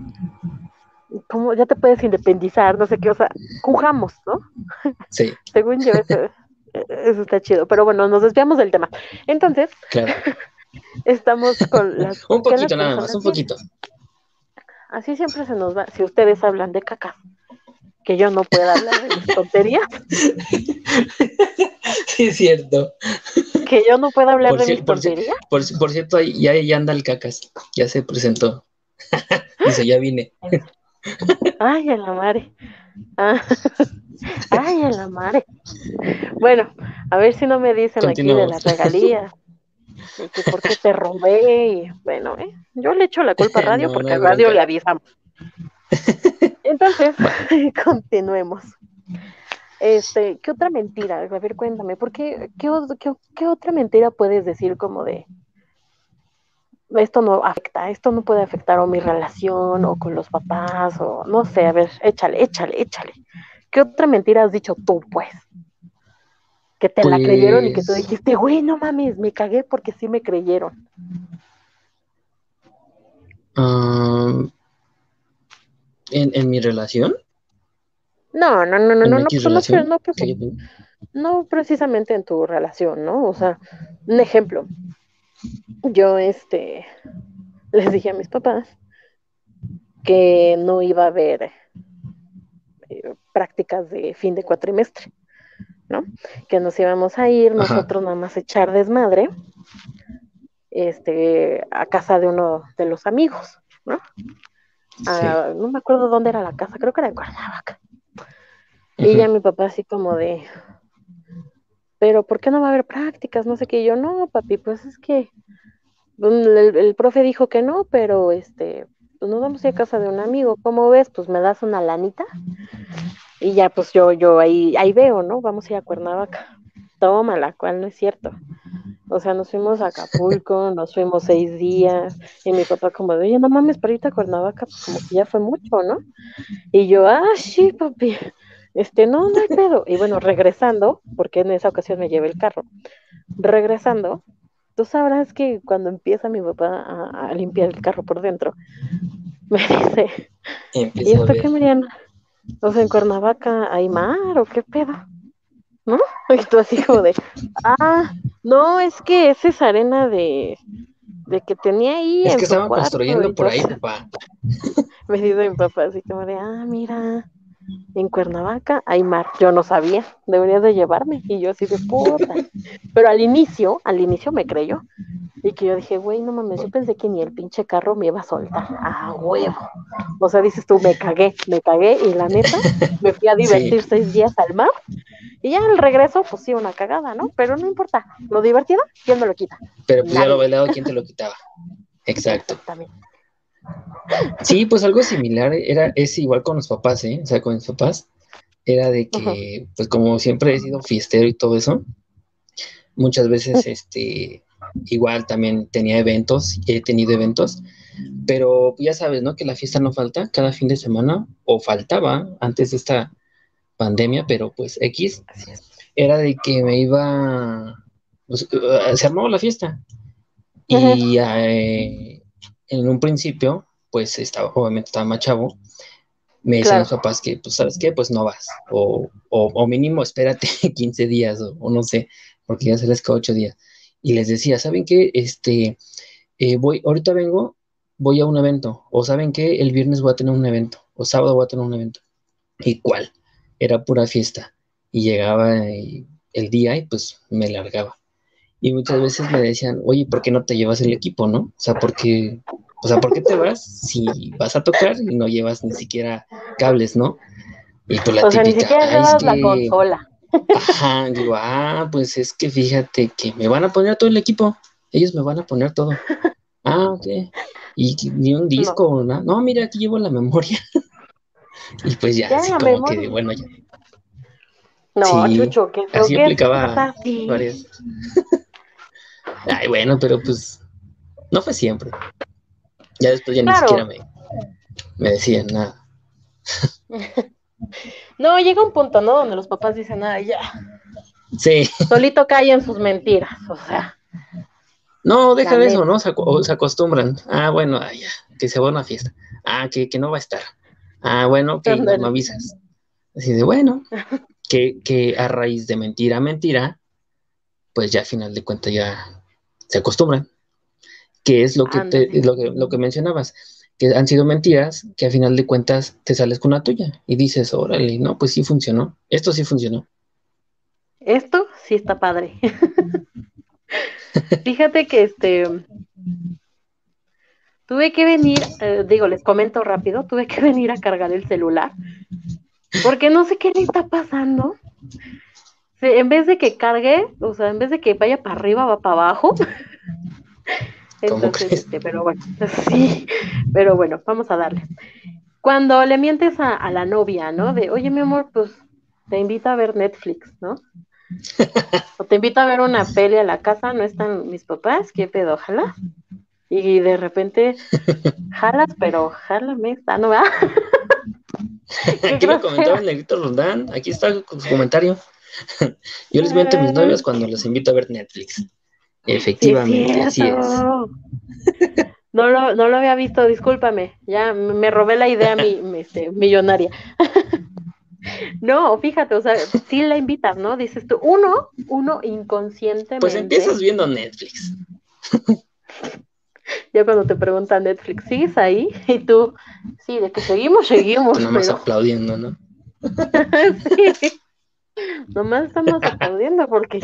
como, ya te puedes independizar, no sé qué, o sea, cujamos, ¿no? Sí. Según yo, eso, eso está chido, pero bueno, nos desviamos del tema. Entonces, estamos con las... un poquito nada más, un poquito. Así siempre se nos va, si ustedes hablan de caca, que yo no pueda hablar de mis tonterías. Sí, es cierto. Que yo no pueda hablar de mis tonterías. Por, por, cierto, ya, ya anda el cacas, ya se presentó. Dice, ya vine. Ay, a la madre. Ah. Ay, a la madre. Bueno, a ver si no me dicen aquí de la regalía. Que por qué te robé. Y, bueno, ¿eh? yo le echo la culpa a radio porque a radio le avisamos. Entonces, continuemos. Este, ¿qué otra mentira? A ver, cuéntame, ¿por qué, qué, qué, otra mentira puedes decir como de esto no afecta, esto no puede afectar o mi relación o con los papás o no sé, a ver, échale, échale, échale. ¿Qué otra mentira has dicho tú, pues? Que te la creyeron y que tú pues dijiste, güey, no mames, me cagué porque sí me creyeron. ¿En, mi relación? No, no, no, no, no, no, pues, no, no, pues, no precisamente en tu relación, ¿no? O sea, un ejemplo. Yo, este, les dije a mis papás que no iba a haber eh, prácticas de fin de cuatrimestre, ¿no? Que nos íbamos a ir nosotros nada más a echar desmadre este, a casa de uno de los amigos, ¿no? Ah, no me acuerdo dónde era la casa, creo que era en Cuernavaca. Y ya mi papá así como de, pero ¿por qué no va a haber prácticas? No sé qué. yo, no, papi, pues es que pues, el, profe dijo que no, pero este, pues nos vamos a ir a casa de un amigo. ¿Cómo ves? Pues me das una lanita. Y ya, pues yo, yo ahí, ahí veo, ¿no? Vamos a ir a Cuernavaca. Tómala, cual no es cierto. O sea, nos fuimos a Acapulco, nos fuimos seis días, y mi papá como de, oye, no mames, para irte a Cuernavaca, pues como que ya fue mucho, ¿no? Y yo, ah, sí, papi, este, no, no hay pedo. Y bueno, regresando, porque en esa ocasión me llevé el carro, regresando, tú sabrás que cuando empieza mi papá a, limpiar el carro por dentro, me dice, ¿y esto qué, Mariana? O sea, en Cuernavaca hay mar o qué pedo, ¿no? Y tú así como de, ah, no, es que esa es arena de, de que tenía ahí. Es que estaban construyendo por ahí, papá. Me dice mi papá así como de, ah, mira, en Cuernavaca hay mar. Yo no sabía, deberías de llevarme. Y yo así de puta. Pero al inicio, al inicio me creyó. Y que yo dije, güey, no mames, yo pensé que ni el pinche carro me iba a soltar. a huevo. O sea, dices tú, me cagué, me cagué. Y la neta, me fui a divertir seis días al mar. Y ya al regreso, pues sí, una cagada, ¿no? Pero no importa. Lo divertido, ¿quién me lo quita? Pero pues ya lo bailado, ¿quién te lo quitaba? Exacto. Exactamente. Sí, pues algo similar era, es igual con los papás, ¿eh? O sea, con mis papás, era de que, pues como siempre he sido fiestero y todo eso, muchas veces, este, igual también tenía eventos, he tenido eventos, pero ya sabes, ¿no? Que la fiesta no falta cada fin de semana, o faltaba antes de esta pandemia, pero pues X, era de que me iba, pues, se armaba la fiesta. Y eh, en un principio, pues estaba, obviamente estaba más chavo, me decían los papás que, pues, ¿sabes qué? Pues no vas, o, o, mínimo espérate 15 días, o, no sé, porque ya se les quedó 8 días. Y les decía, ¿saben qué? Este, eh, voy, ahorita vengo, voy a un evento, o ¿saben qué? El viernes voy a tener un evento, o sábado voy a tener un evento. ¿Y cuál? Era pura fiesta. Y llegaba el día y pues me largaba. Y muchas veces me decían, oye, ¿por qué no te llevas el equipo, no? O sea, ¿por qué, o sea, ¿por qué te vas si vas a tocar y no llevas ni siquiera cables, no? Y pues la o típica, sea, ni siquiera llevas la consola. Ajá, digo, ah, pues es que fíjate que me van a poner todo el equipo. Ellos me van a poner todo. Ah, ok. Y ni un disco, no. No, mira, aquí llevo la memoria. Y pues ya, así como que, bueno, ya. No, Chucho, que así aplicaba varias. Ay, bueno, pero pues no fue siempre. Ya después ya ni siquiera me, me decían nada. no, llega un punto, ¿no? Donde los papás dicen, nada, ya. Sí. Solito caen sus mentiras, o sea. No, deja de eso, ¿no? Se, acostumbran. Ah, bueno, ya, que se va a una fiesta. Ah, que, que no va a estar. Ah, bueno, que no me avisas. Así de, bueno, que, que a raíz de mentira a mentira, pues ya a final de cuentas ya se acostumbran, que es lo que, lo que, mencionabas, que han sido mentiras, que a final de cuentas te sales con la tuya y dices, órale, no, pues sí funcionó, esto sí funcionó. Esto sí está padre. Fíjate que este, tuve que venir, eh, digo, les comento rápido, tuve que venir a cargar el celular, porque no sé qué le está pasando en vez de que cargue, o sea, en vez de que vaya para arriba, va para abajo. Entonces, este, pero bueno, sí, pero bueno, vamos a darle. Cuando le mientes a, la novia, ¿no? De, oye, mi amor, pues te invito a ver Netflix, ¿no? o te invito a ver una peli a la casa, no están mis papás, ¿qué pedo? Ojalá. Y de repente, jalas, pero jálame esta, ¿no va? Aquí lo comentaba negrito Rondán, aquí está con su comentario. Yo les miento a mis novios cuando los invito a ver Netflix. Efectivamente, así es. No lo, no lo había visto, discúlpame. Ya me robé la idea mi, este, millonaria. No, fíjate, o sea, sí la invitas, ¿no? Dices tú, uno, uno inconscientemente. Pues empiezas viendo Netflix. Ya cuando te preguntan Netflix, ¿sigues ahí? Y tú, sí, de que seguimos, seguimos. nomás aplaudiendo, ¿no? sí. Nomás estamos aplaudiendo porque,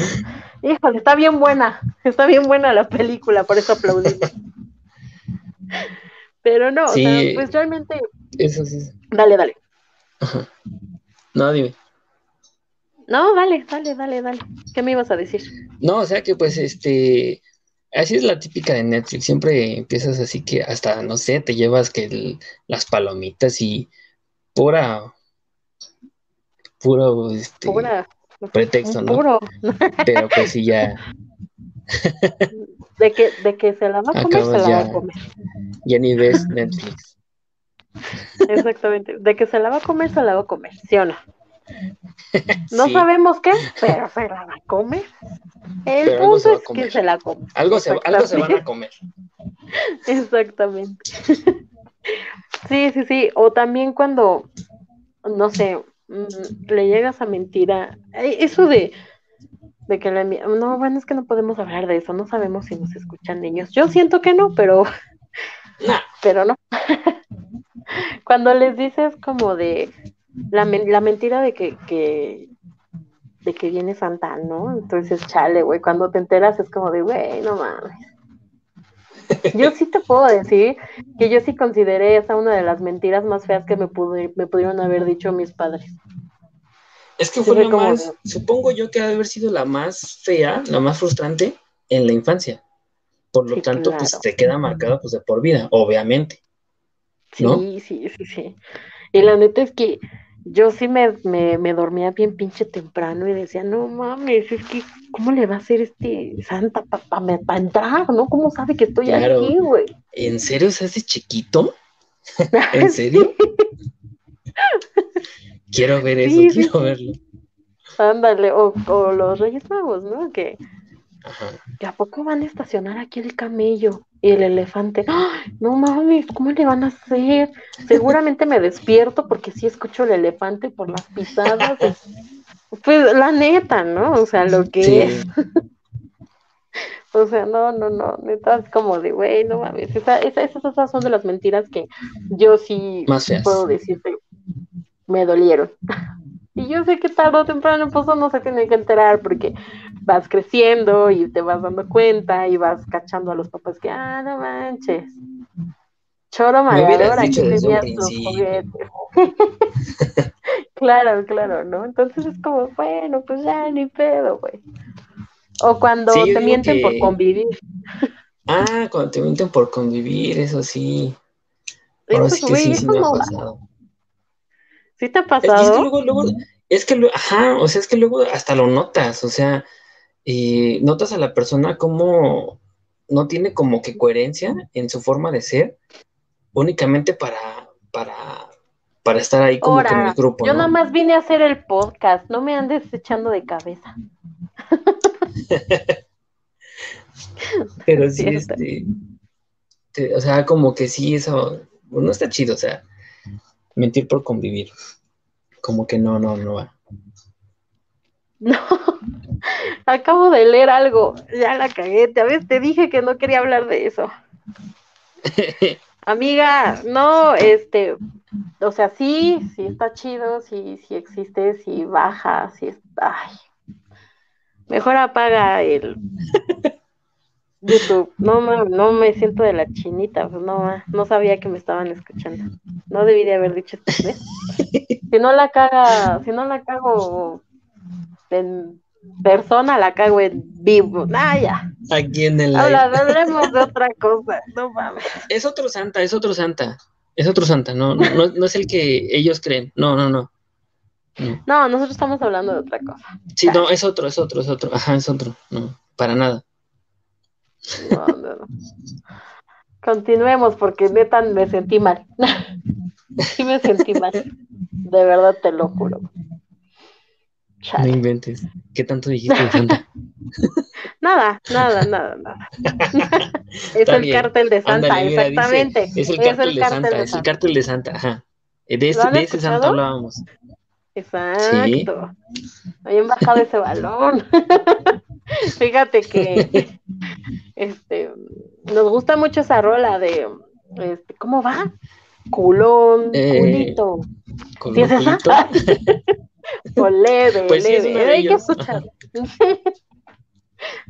híjole, está bien buena, está bien buena la película, por eso aplaudimos. Pero no, o sea, pues realmente. Eso sí. Dale, dale. No, dime. No, dale, dale, dale, dale. ¿Qué me ibas a decir? No, o sea que pues este. Así es la típica de Netflix. Siempre empiezas así que hasta, no sé, te llevas que las palomitas y pura. Puro este, pura, pretexto, ¿no? Puro. Pero pues sí ya. De que, de que se la va a comer, se la va a comer. Ya ni ves Netflix. Exactamente. De que se la va a comer, se la va a comer, ¿sí o no? No sabemos qué, pero se la va a comer. El punto es que se la come. Algo se, algo se van a comer. Exactamente. Sí, sí, sí. O también cuando, no sé, mm, le llegas a mentir a... Eso de, de que le... No, bueno, es que no podemos hablar de eso. No sabemos si nos escuchan niños. Yo siento que no, pero... Pero no. Cuando les dices como de la, la mentira de que, que, de que viene Santa, ¿no? Entonces, chale, güey, cuando te enteras es como de, güey, no mames. Yo sí te puedo decir que yo sí consideré esa una de las mentiras más feas que me, me pudieron haber dicho mis padres. Es que fue la más, supongo yo que ha de haber sido la más fea, la más frustrante en la infancia. Por lo tanto, pues te queda marcada pues de por vida, obviamente. Sí, sí, sí, sí. Y la neta es que yo sí me, me, dormía bien pinche temprano y decía, no mames, es que, ¿cómo le va a hacer este santa para pa, entrar, no? ¿Cómo sabe que estoy aquí, güey? ¿En serio se hace chiquito? ¿En serio? quiero ver eso, quiero verlo. Ándale, o, o los Reyes Magos, ¿no? Que ¿Y a poco van a estacionar aquí el camello y el elefante? No mames, ¿cómo le van a hacer? Seguramente me despierto porque sí escucho el elefante por las pisadas. pues la neta, ¿no? O sea, lo que es. o sea, no, no, no, neta es como de, güey, no mames. esas, esas son de las mentiras que yo sí puedo decirte, me dolieron. Y yo sé que tarde o temprano pues no se tiene que enterar porque vas creciendo y te vas dando cuenta y vas cachando a los papás que, ah, no manches. Choro mayor, aquí tenías tus juguetes. claro, claro, ¿no? Entonces es como, bueno, pues ya ni pedo, güey. O cuando te mienten por convivir. ah, cuando te mienten por convivir, eso sí. Ahora sí que sí, sí me ha pasado. ¿Sí te ha pasado? Es que luego, luego, es que, ajá, o sea, es que luego hasta lo notas, o sea, eh, notas a la persona como no tiene como que coherencia en su forma de ser, únicamente para, para, para estar ahí como que en el grupo. Yo nomás vine a hacer el podcast, no me andes echando de cabeza. Pero sí, este, o sea, como que sí, eso no está chido, o sea, mentir por convivir. Como que no, no, no va. No, acabo de leer algo, ya la cagué, a veces te dije que no quería hablar de eso. Amiga, no, este, o sea, sí, sí está chido, sí, sí existe, sí baja, sí está. Ay, mejor apaga el, YouTube. No, no me siento de la chinita, pues no, no sabía que me estaban escuchando. No debí de haber dicho esto, Si no la caga, si no la cago en persona, la cago en vivo. Ah, ya. Aquí en el Habla, hablaremos de otra cosa, no mames. Es otro santa, es otro santa. Es otro santa, no, no, no es el que ellos creen. No, no, no. No, nosotros estamos hablando de otra cosa. Sí, no, es otro, es otro, es otro. Ajá, es otro. No, para nada. No, no, no. Continuemos porque neta me sentí mal. sí me sentí mal. De verdad te lo juro. No inventes. ¿Qué tanto dijiste de Santa? nada, nada, nada, nada. es el cártel de Santa, exactamente. es el cártel, de, Santa, es el cártel de Santa, ajá. De ese, de ese Santa hablábamos. Exacto. Habían bajado ese balón. Fíjate que este nos gusta mucho esa rola de este, ¿cómo va? Culón, eh, culito. ¿Sí es esa? pues leve, pues leve. Hay que escuchar.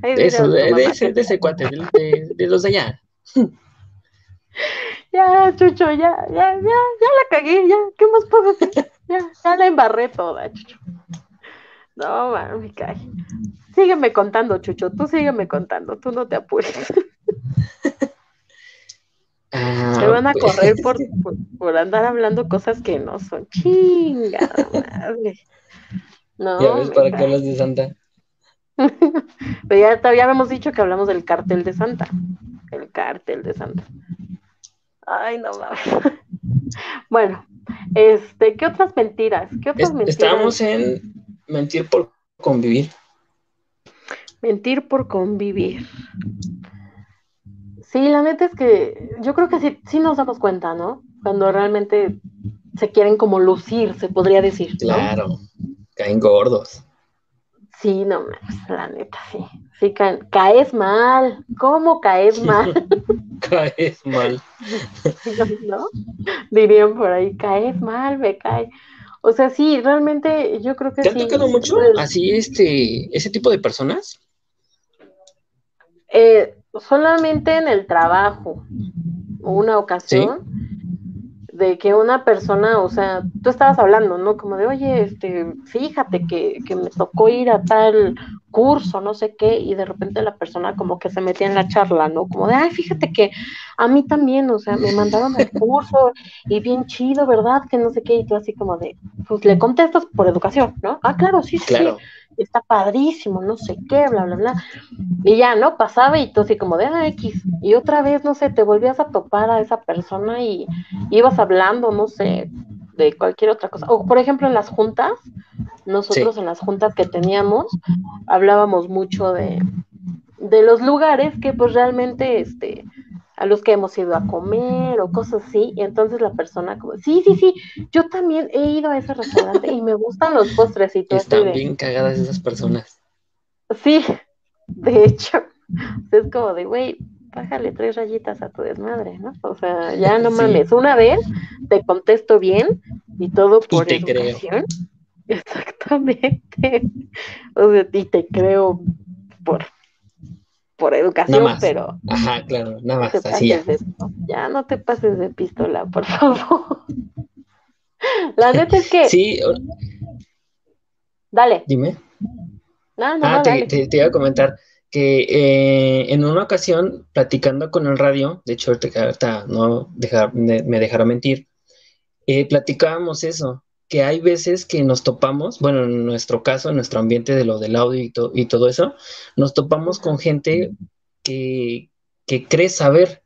Eso, de, de, ese, de ese cuate, de, de, los de allá. Ya, Chucho, ya, ya, ya, ya la cagué, ya, ¿qué más puedo hacer? Ya, ya la embarré toda, Chucho. No, man, me cae. Sígueme contando, Chucho, tú sígueme contando, tú no te apures. Ah, Te van a pues. correr por, por, andar hablando cosas que no son chingada madre. No, ya ves para qué hablas de Santa. Pero ya, ya habíamos dicho que hablamos del cártel de Santa. El cártel de Santa. Ay, no mames. Bueno, este, ¿qué otras mentiras? ¿Qué otras mentiras? Estamos en mentir por convivir. Mentir por convivir. Sí, la neta es que yo creo que sí, sí nos damos cuenta, ¿no? Cuando realmente se quieren como lucir, se podría decir. Claro, caen gordos. Sí, no, la neta, sí. Sí, caes mal. ¿Cómo caes mal? caes mal. ¿No? Dirían por ahí, caes mal, me cae. O sea, sí, realmente yo creo que ¿Te sí. ¿Te ha tocado mucho así este, ese tipo de personas? Eh, solamente en el trabajo, una ocasión, de que una persona, o sea, tú estabas hablando, ¿no? Como de, oye, este, fíjate que, que me tocó ir a tal curso, no sé qué, y de repente la persona como que se metía en la charla, ¿no? Como de, ay, fíjate que a mí también, o sea, me mandaron el curso y bien chido, ¿verdad? Que no sé qué, y tú así como de, pues le contestas por educación, ¿no? Ah, claro, sí, sí. Claro está padrísimo, no sé qué, bla, bla, bla. Y ya, ¿no? Pasaba y tú así como de, ah, X. Y otra vez, no sé, te volvías a topar a esa persona y ibas hablando, no sé, de cualquier otra cosa. O, por ejemplo, en las juntas, nosotros en las juntas que teníamos, hablábamos mucho de, de los lugares que pues realmente, este, a los que hemos ido a comer o cosas así, y entonces la persona como, sí, sí, sí, yo también he ido a ese restaurante y me gustan los postres y todo. Están bien cagadas esas personas. Sí, de hecho, es como de, güey, bájale tres rayitas a tu desmadre, ¿no? O sea, ya no mames, una vez te contesto bien y todo por y te educación. Creo. Exactamente. O sea, y te creo por por educación, pero. Ajá, claro, nada más, así ya. ya no te pases de pistola, por favor. La neta es que. Sí. Dale. Dime. No, no, ah, te, te, iba a comentar que eh, en una ocasión, platicando con el radio, de hecho, ahorita no me dejará mentir, eh, platicábamos eso, que hay veces que nos topamos, bueno, en nuestro caso, en nuestro ambiente de lo del audio y, todo eso, nos topamos con gente que, que cree saber.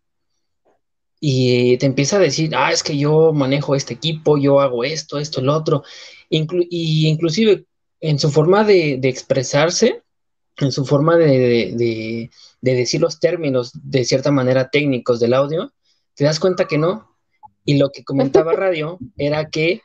Y te empieza a decir, ah, es que yo manejo este equipo, yo hago esto, esto, lo otro, y inclusive en su forma de, expresarse, en su forma de, de, decir los términos de cierta manera técnicos del audio, te das cuenta que no. Y lo que comentaba Radio era que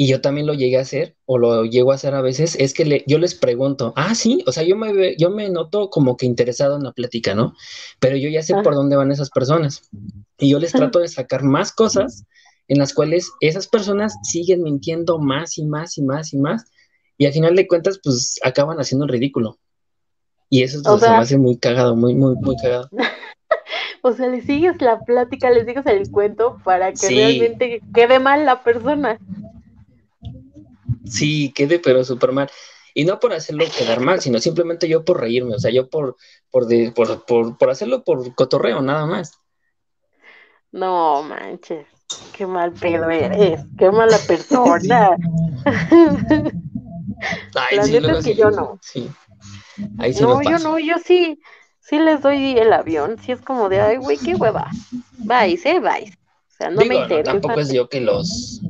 y yo también lo llegué a hacer, o lo llego a hacer a veces, es que yo les pregunto, ah, sí, o sea, yo me, yo me noto como que interesado en la plática, ¿no? Pero yo ya sé por dónde van esas personas. Y yo les trato de sacar más cosas en las cuales esas personas siguen mintiendo más y más y más y más, y al final de cuentas, pues acaban haciendo el ridículo. Y eso que se me hace muy cagado, muy, muy, muy cagado. o sea, le sigues la plática, le sigues el cuento para que realmente quede mal la persona. Sí, quede pero súper mal. Y no por hacerlo quedar mal, sino simplemente yo por reírme, o sea, yo por, por, por, por, hacerlo por cotorreo, nada más. No manches, qué mal pedo eres, qué mala persona. La neta es que yo no. Sí. Ahí sí no, yo no, yo sí, sí les doy el avión, sí es como de, ay, güey, qué hueva. Vais, eh, vais. O sea, no me interesa. tampoco es yo que los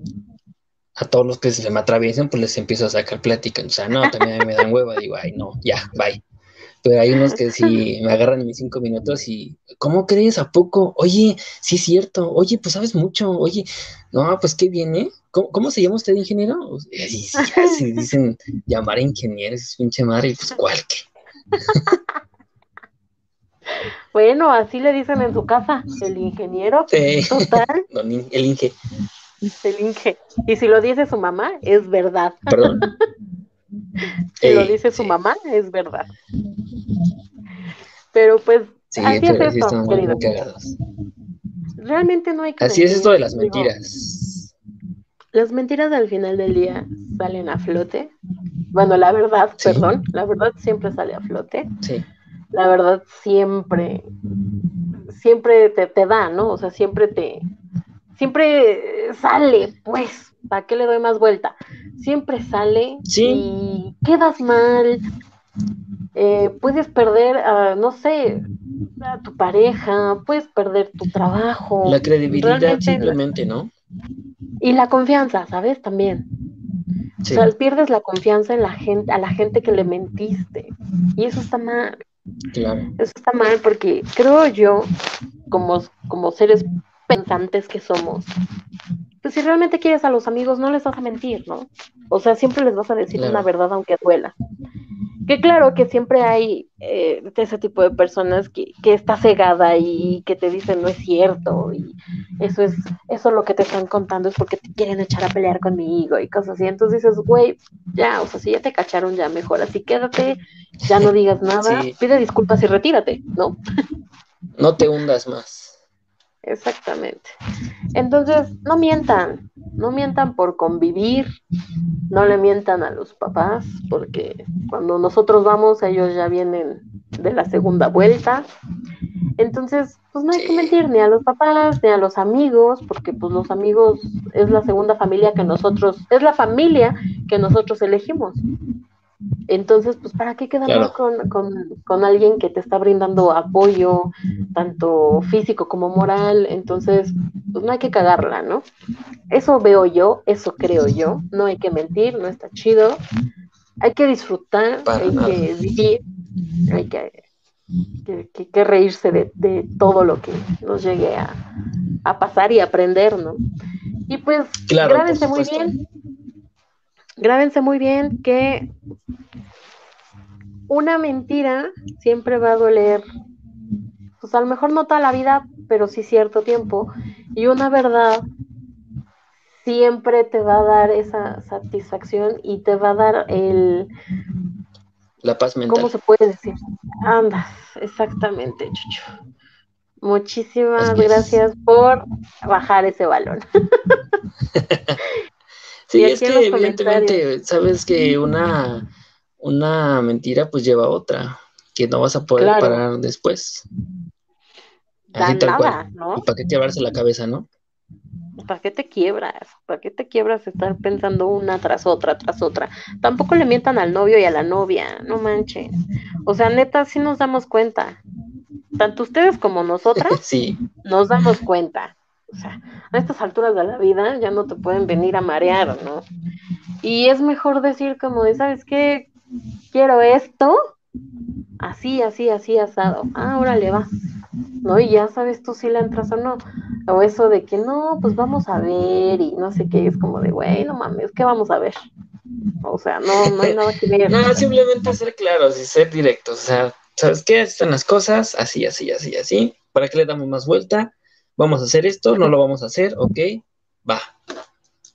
a todos los que se me atraviesen, pues les empiezo a sacar plática. O sea, no, también me dan hueva, digo, ay, no, ya, bye. Pero hay unos que sí me agarran mis cinco minutos y, ¿cómo crees? ¿A poco? Oye, sí es cierto. Oye, pues sabes mucho. Oye, no, pues qué viene. ¿eh? ¿Cómo, se llama usted, ingeniero? Y si dicen llamar a ingenieros, es pinche madre, pues cuál que. Bueno, así le dicen en su casa, el ingeniero. Sí. Total. el Inge. El Inge. Y si lo dice su mamá, es verdad. Perdón. si lo dice su mamá, es verdad. Pero pues, así es esto, querido. Realmente no hay que. Así es esto de las mentiras. Las mentiras al final del día salen a flote. Bueno, la verdad, perdón, la verdad siempre sale a flote. Sí la verdad siempre, siempre te, te da, ¿no? O sea, siempre te, siempre sale, pues, ¿para qué le doy más vuelta? Siempre sale y quedas mal, eh, puedes perder, no sé, a tu pareja, puedes perder tu trabajo. La credibilidad simplemente, ¿no? Y la confianza, ¿sabes? También. O sea, pierdes la confianza en la gente, a la gente que le mentiste. Y eso está mal. Claro. Eso está mal porque creo yo, como, como seres pensantes que somos, pues si realmente quieres a los amigos, no les vas a mentir, ¿no? O sea, siempre les vas a decir una verdad aunque duela. Que claro que siempre hay eh, ese tipo de personas que, que, está cegada y que te dicen no es cierto y eso es, eso lo que te están contando es porque te quieren echar a pelear conmigo y cosas así. Entonces dices, güey, ya, o sea, si ya te cacharon, ya mejor, así quédate, ya no digas nada, pide disculpas y retírate, ¿no? No te hundas más. Exactamente. Entonces, no mientan, no mientan por convivir, no le mientan a los papás, porque cuando nosotros vamos, ellos ya vienen de la segunda vuelta. Entonces, pues no hay que mentir ni a los papás ni a los amigos, porque pues los amigos es la segunda familia que nosotros, es la familia que nosotros elegimos. Entonces, pues, ¿para qué quedar con, alguien que te está brindando apoyo, tanto físico como moral? Entonces, pues no hay que cagarla, ¿no? Eso veo yo, eso creo yo. No hay que mentir, no está chido. Hay que disfrutar, hay que vivir, hay que, que, reírse de, todo lo que nos llegue a, pasar y aprender, ¿no? Y pues, grábense muy bien grábense muy bien que una mentira siempre va a doler, pues a lo mejor no toda la vida, pero sí cierto tiempo. Y una verdad siempre te va a dar esa satisfacción y te va a dar el... La paz mental. ¿Cómo se puede decir? Anda, exactamente, Chucho. Muchísimas gracias por bajar ese balón. Sí, es que evidentemente sabes que una, una mentira pues lleva a otra, que no vas a poder parar después. Así tal cual. ¿no? ¿Y para qué llevarse la cabeza, no? ¿Para qué te quiebras? ¿Para qué te quiebras estar pensando una tras otra, tras otra? Tampoco le mientan al novio y a la novia, no manches. O sea, neta, sí nos damos cuenta. Tanto ustedes como nosotras sí. nos damos cuenta. O sea, a estas alturas de la vida ya no te pueden venir a marear, ¿no? Y es mejor decir como de, ¿sabes qué? Quiero esto, así, así, así, asado. Ah, órale, va. ¿No? Y ya sabes tú si la entras o no. O eso de que no, pues vamos a ver y no sé qué, es como de, güey, no mames, ¿qué vamos a ver? O sea, no, no hay nada que ver. no, simplemente ser claros y ser directos. O sea, ¿sabes qué? Están las cosas así, así, así, así. ¿Para qué le damos más vuelta? Vamos a hacer esto, no lo vamos a hacer, ok, va.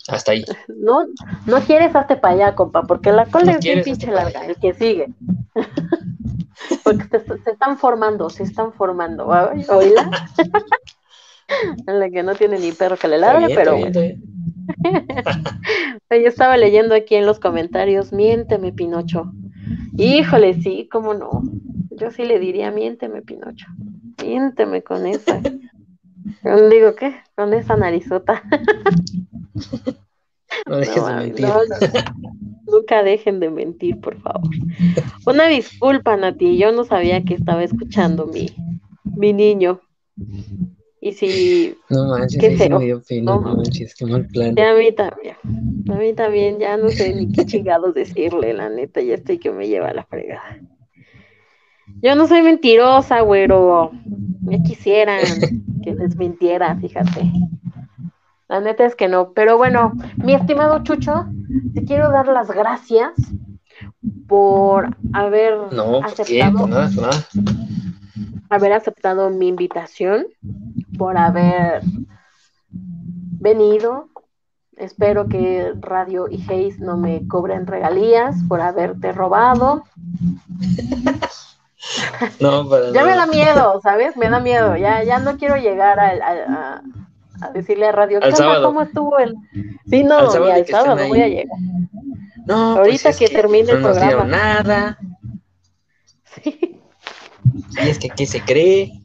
Hasta ahí. No, no quieres, hazte para allá, compa, porque la cola es bien pinche larga, el que sigue. porque se, están formando, se están formando. ¿Oíla? la que no tiene ni perro que le ladre, pero. Yo estaba leyendo aquí en los comentarios, miénteme, Pinocho. Híjole, sí, cómo no. Yo sí le diría, miénteme, Pinocho. Miénteme con esa. Digo, ¿qué? Con esa narizota. No dejes de mentir. Nunca dejen de mentir, por favor. Una disculpa, Nati, yo no sabía que estaba escuchando mi, mi niño. Y si. No manches, qué feo. dio pena, no, manches, qué mal plan. A mí también. A mí también, ya no sé ni qué chingados decirle, la neta, ya estoy que me lleva a la fregada. Yo no soy mentirosa, güero. Me quisieran que les mintiera, fíjate. La neta es que no. Pero bueno, mi estimado Chucho, te quiero dar las gracias por haber aceptado. Haber aceptado mi invitación, por haber venido. Espero que Radio y Hayes no me cobren regalías por haberte robado. No, ya me da miedo, ¿sabes? Me da miedo. Ya, ya no quiero llegar a, decirle a Radio, ¿cómo estuvo el...? Sí, no, al sábado voy a llegar. No, pues ahorita que, termine el programa. No nada. Sí. Y es que, ¿qué se cree?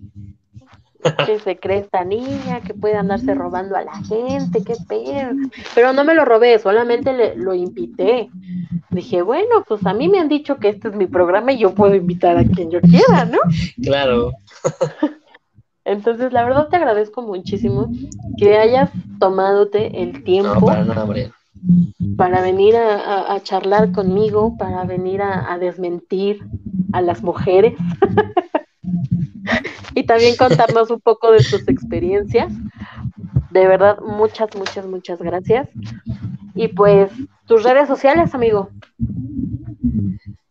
Que se cree esta niña, que puede andarse robando a la gente, qué pedo. Pero no me lo robé, solamente le, lo invité. Dije, bueno, pues a mí me han dicho que este es mi programa y yo puedo invitar a quien yo quiera, ¿no? Claro. Entonces, la verdad te agradezco muchísimo que hayas tomadote el tiempo. para nada, María. Para venir a, charlar conmigo, para venir a, a desmentir a las mujeres. y también contarnos un poco de tus experiencias. De verdad, muchas, muchas, muchas gracias. Y pues, tus redes sociales, amigo.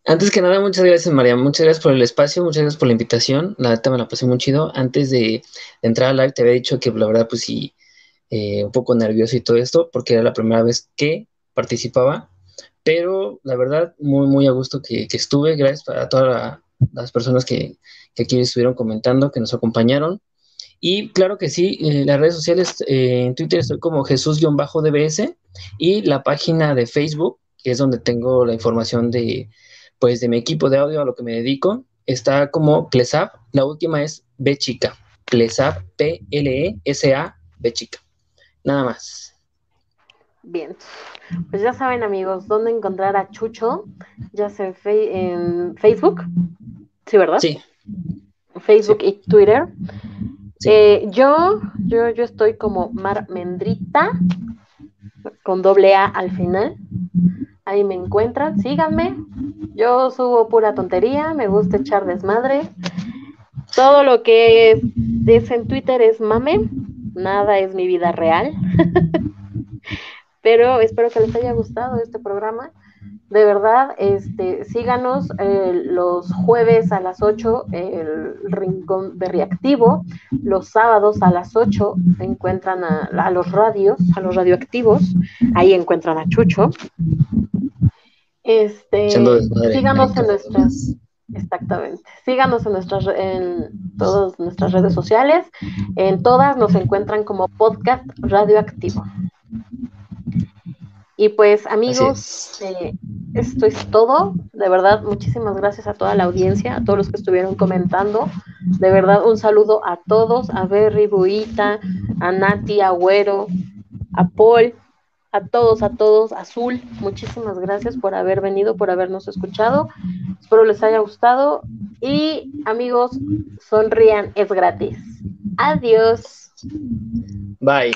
Antes que nada, muchas gracias, María. Muchas gracias por el espacio, muchas gracias por la invitación. La verdad me la pasé muy chido. Antes de, entrar al live, te había dicho que la verdad, pues sí, eh, un poco nervioso y todo esto, porque era la primera vez que participaba. Pero la verdad, muy, muy a gusto que, estuve. Gracias a todas las personas que, que aquí estuvieron comentando, que nos acompañaron. Y claro que sí, eh, las redes sociales, eh, en Twitter estoy como Jesús-DBS y la página de Facebook, que es donde tengo la información de, pues, de mi equipo de audio a lo que me dedico, está como Plesap, la última es B chica, Plesap, P-L-E-S-A, B chica. Nada más. Bien, pues ya saben amigos, dónde encontrar a Chucho, ya sea en Facebook, ¿sí, verdad? Sí. Facebook y Twitter. Eh, yo, yo, yo estoy como Mar Mendrita, con doble A al final. Ahí me encuentran, síganme. Yo subo pura tontería, me gusta echar desmadre. Todo lo que es en Twitter es mame, nada es mi vida real. Pero espero que les haya gustado este programa. De verdad, este, síganos eh, los jueves a las 8, el Rincón de Reactivo. Los sábados a las 8 encuentran a, los radios, a los radioactivos. Ahí encuentran a Chucho. Este, síganos en nuestras, exactamente, síganos en nuestras, en todas nuestras redes sociales. En todas nos encuentran como podcast radioactivo. Y pues amigos, eh, esto es todo. De verdad, muchísimas gracias a toda la audiencia, a todos los que estuvieron comentando. De verdad, un saludo a todos, a Berry, Buita, a Nati, a Güero, a Paul, a todos, a todos, Azul. Muchísimas gracias por haber venido, por habernos escuchado. Espero les haya gustado. Y amigos, sonrían, es gratis. Adiós. Bye.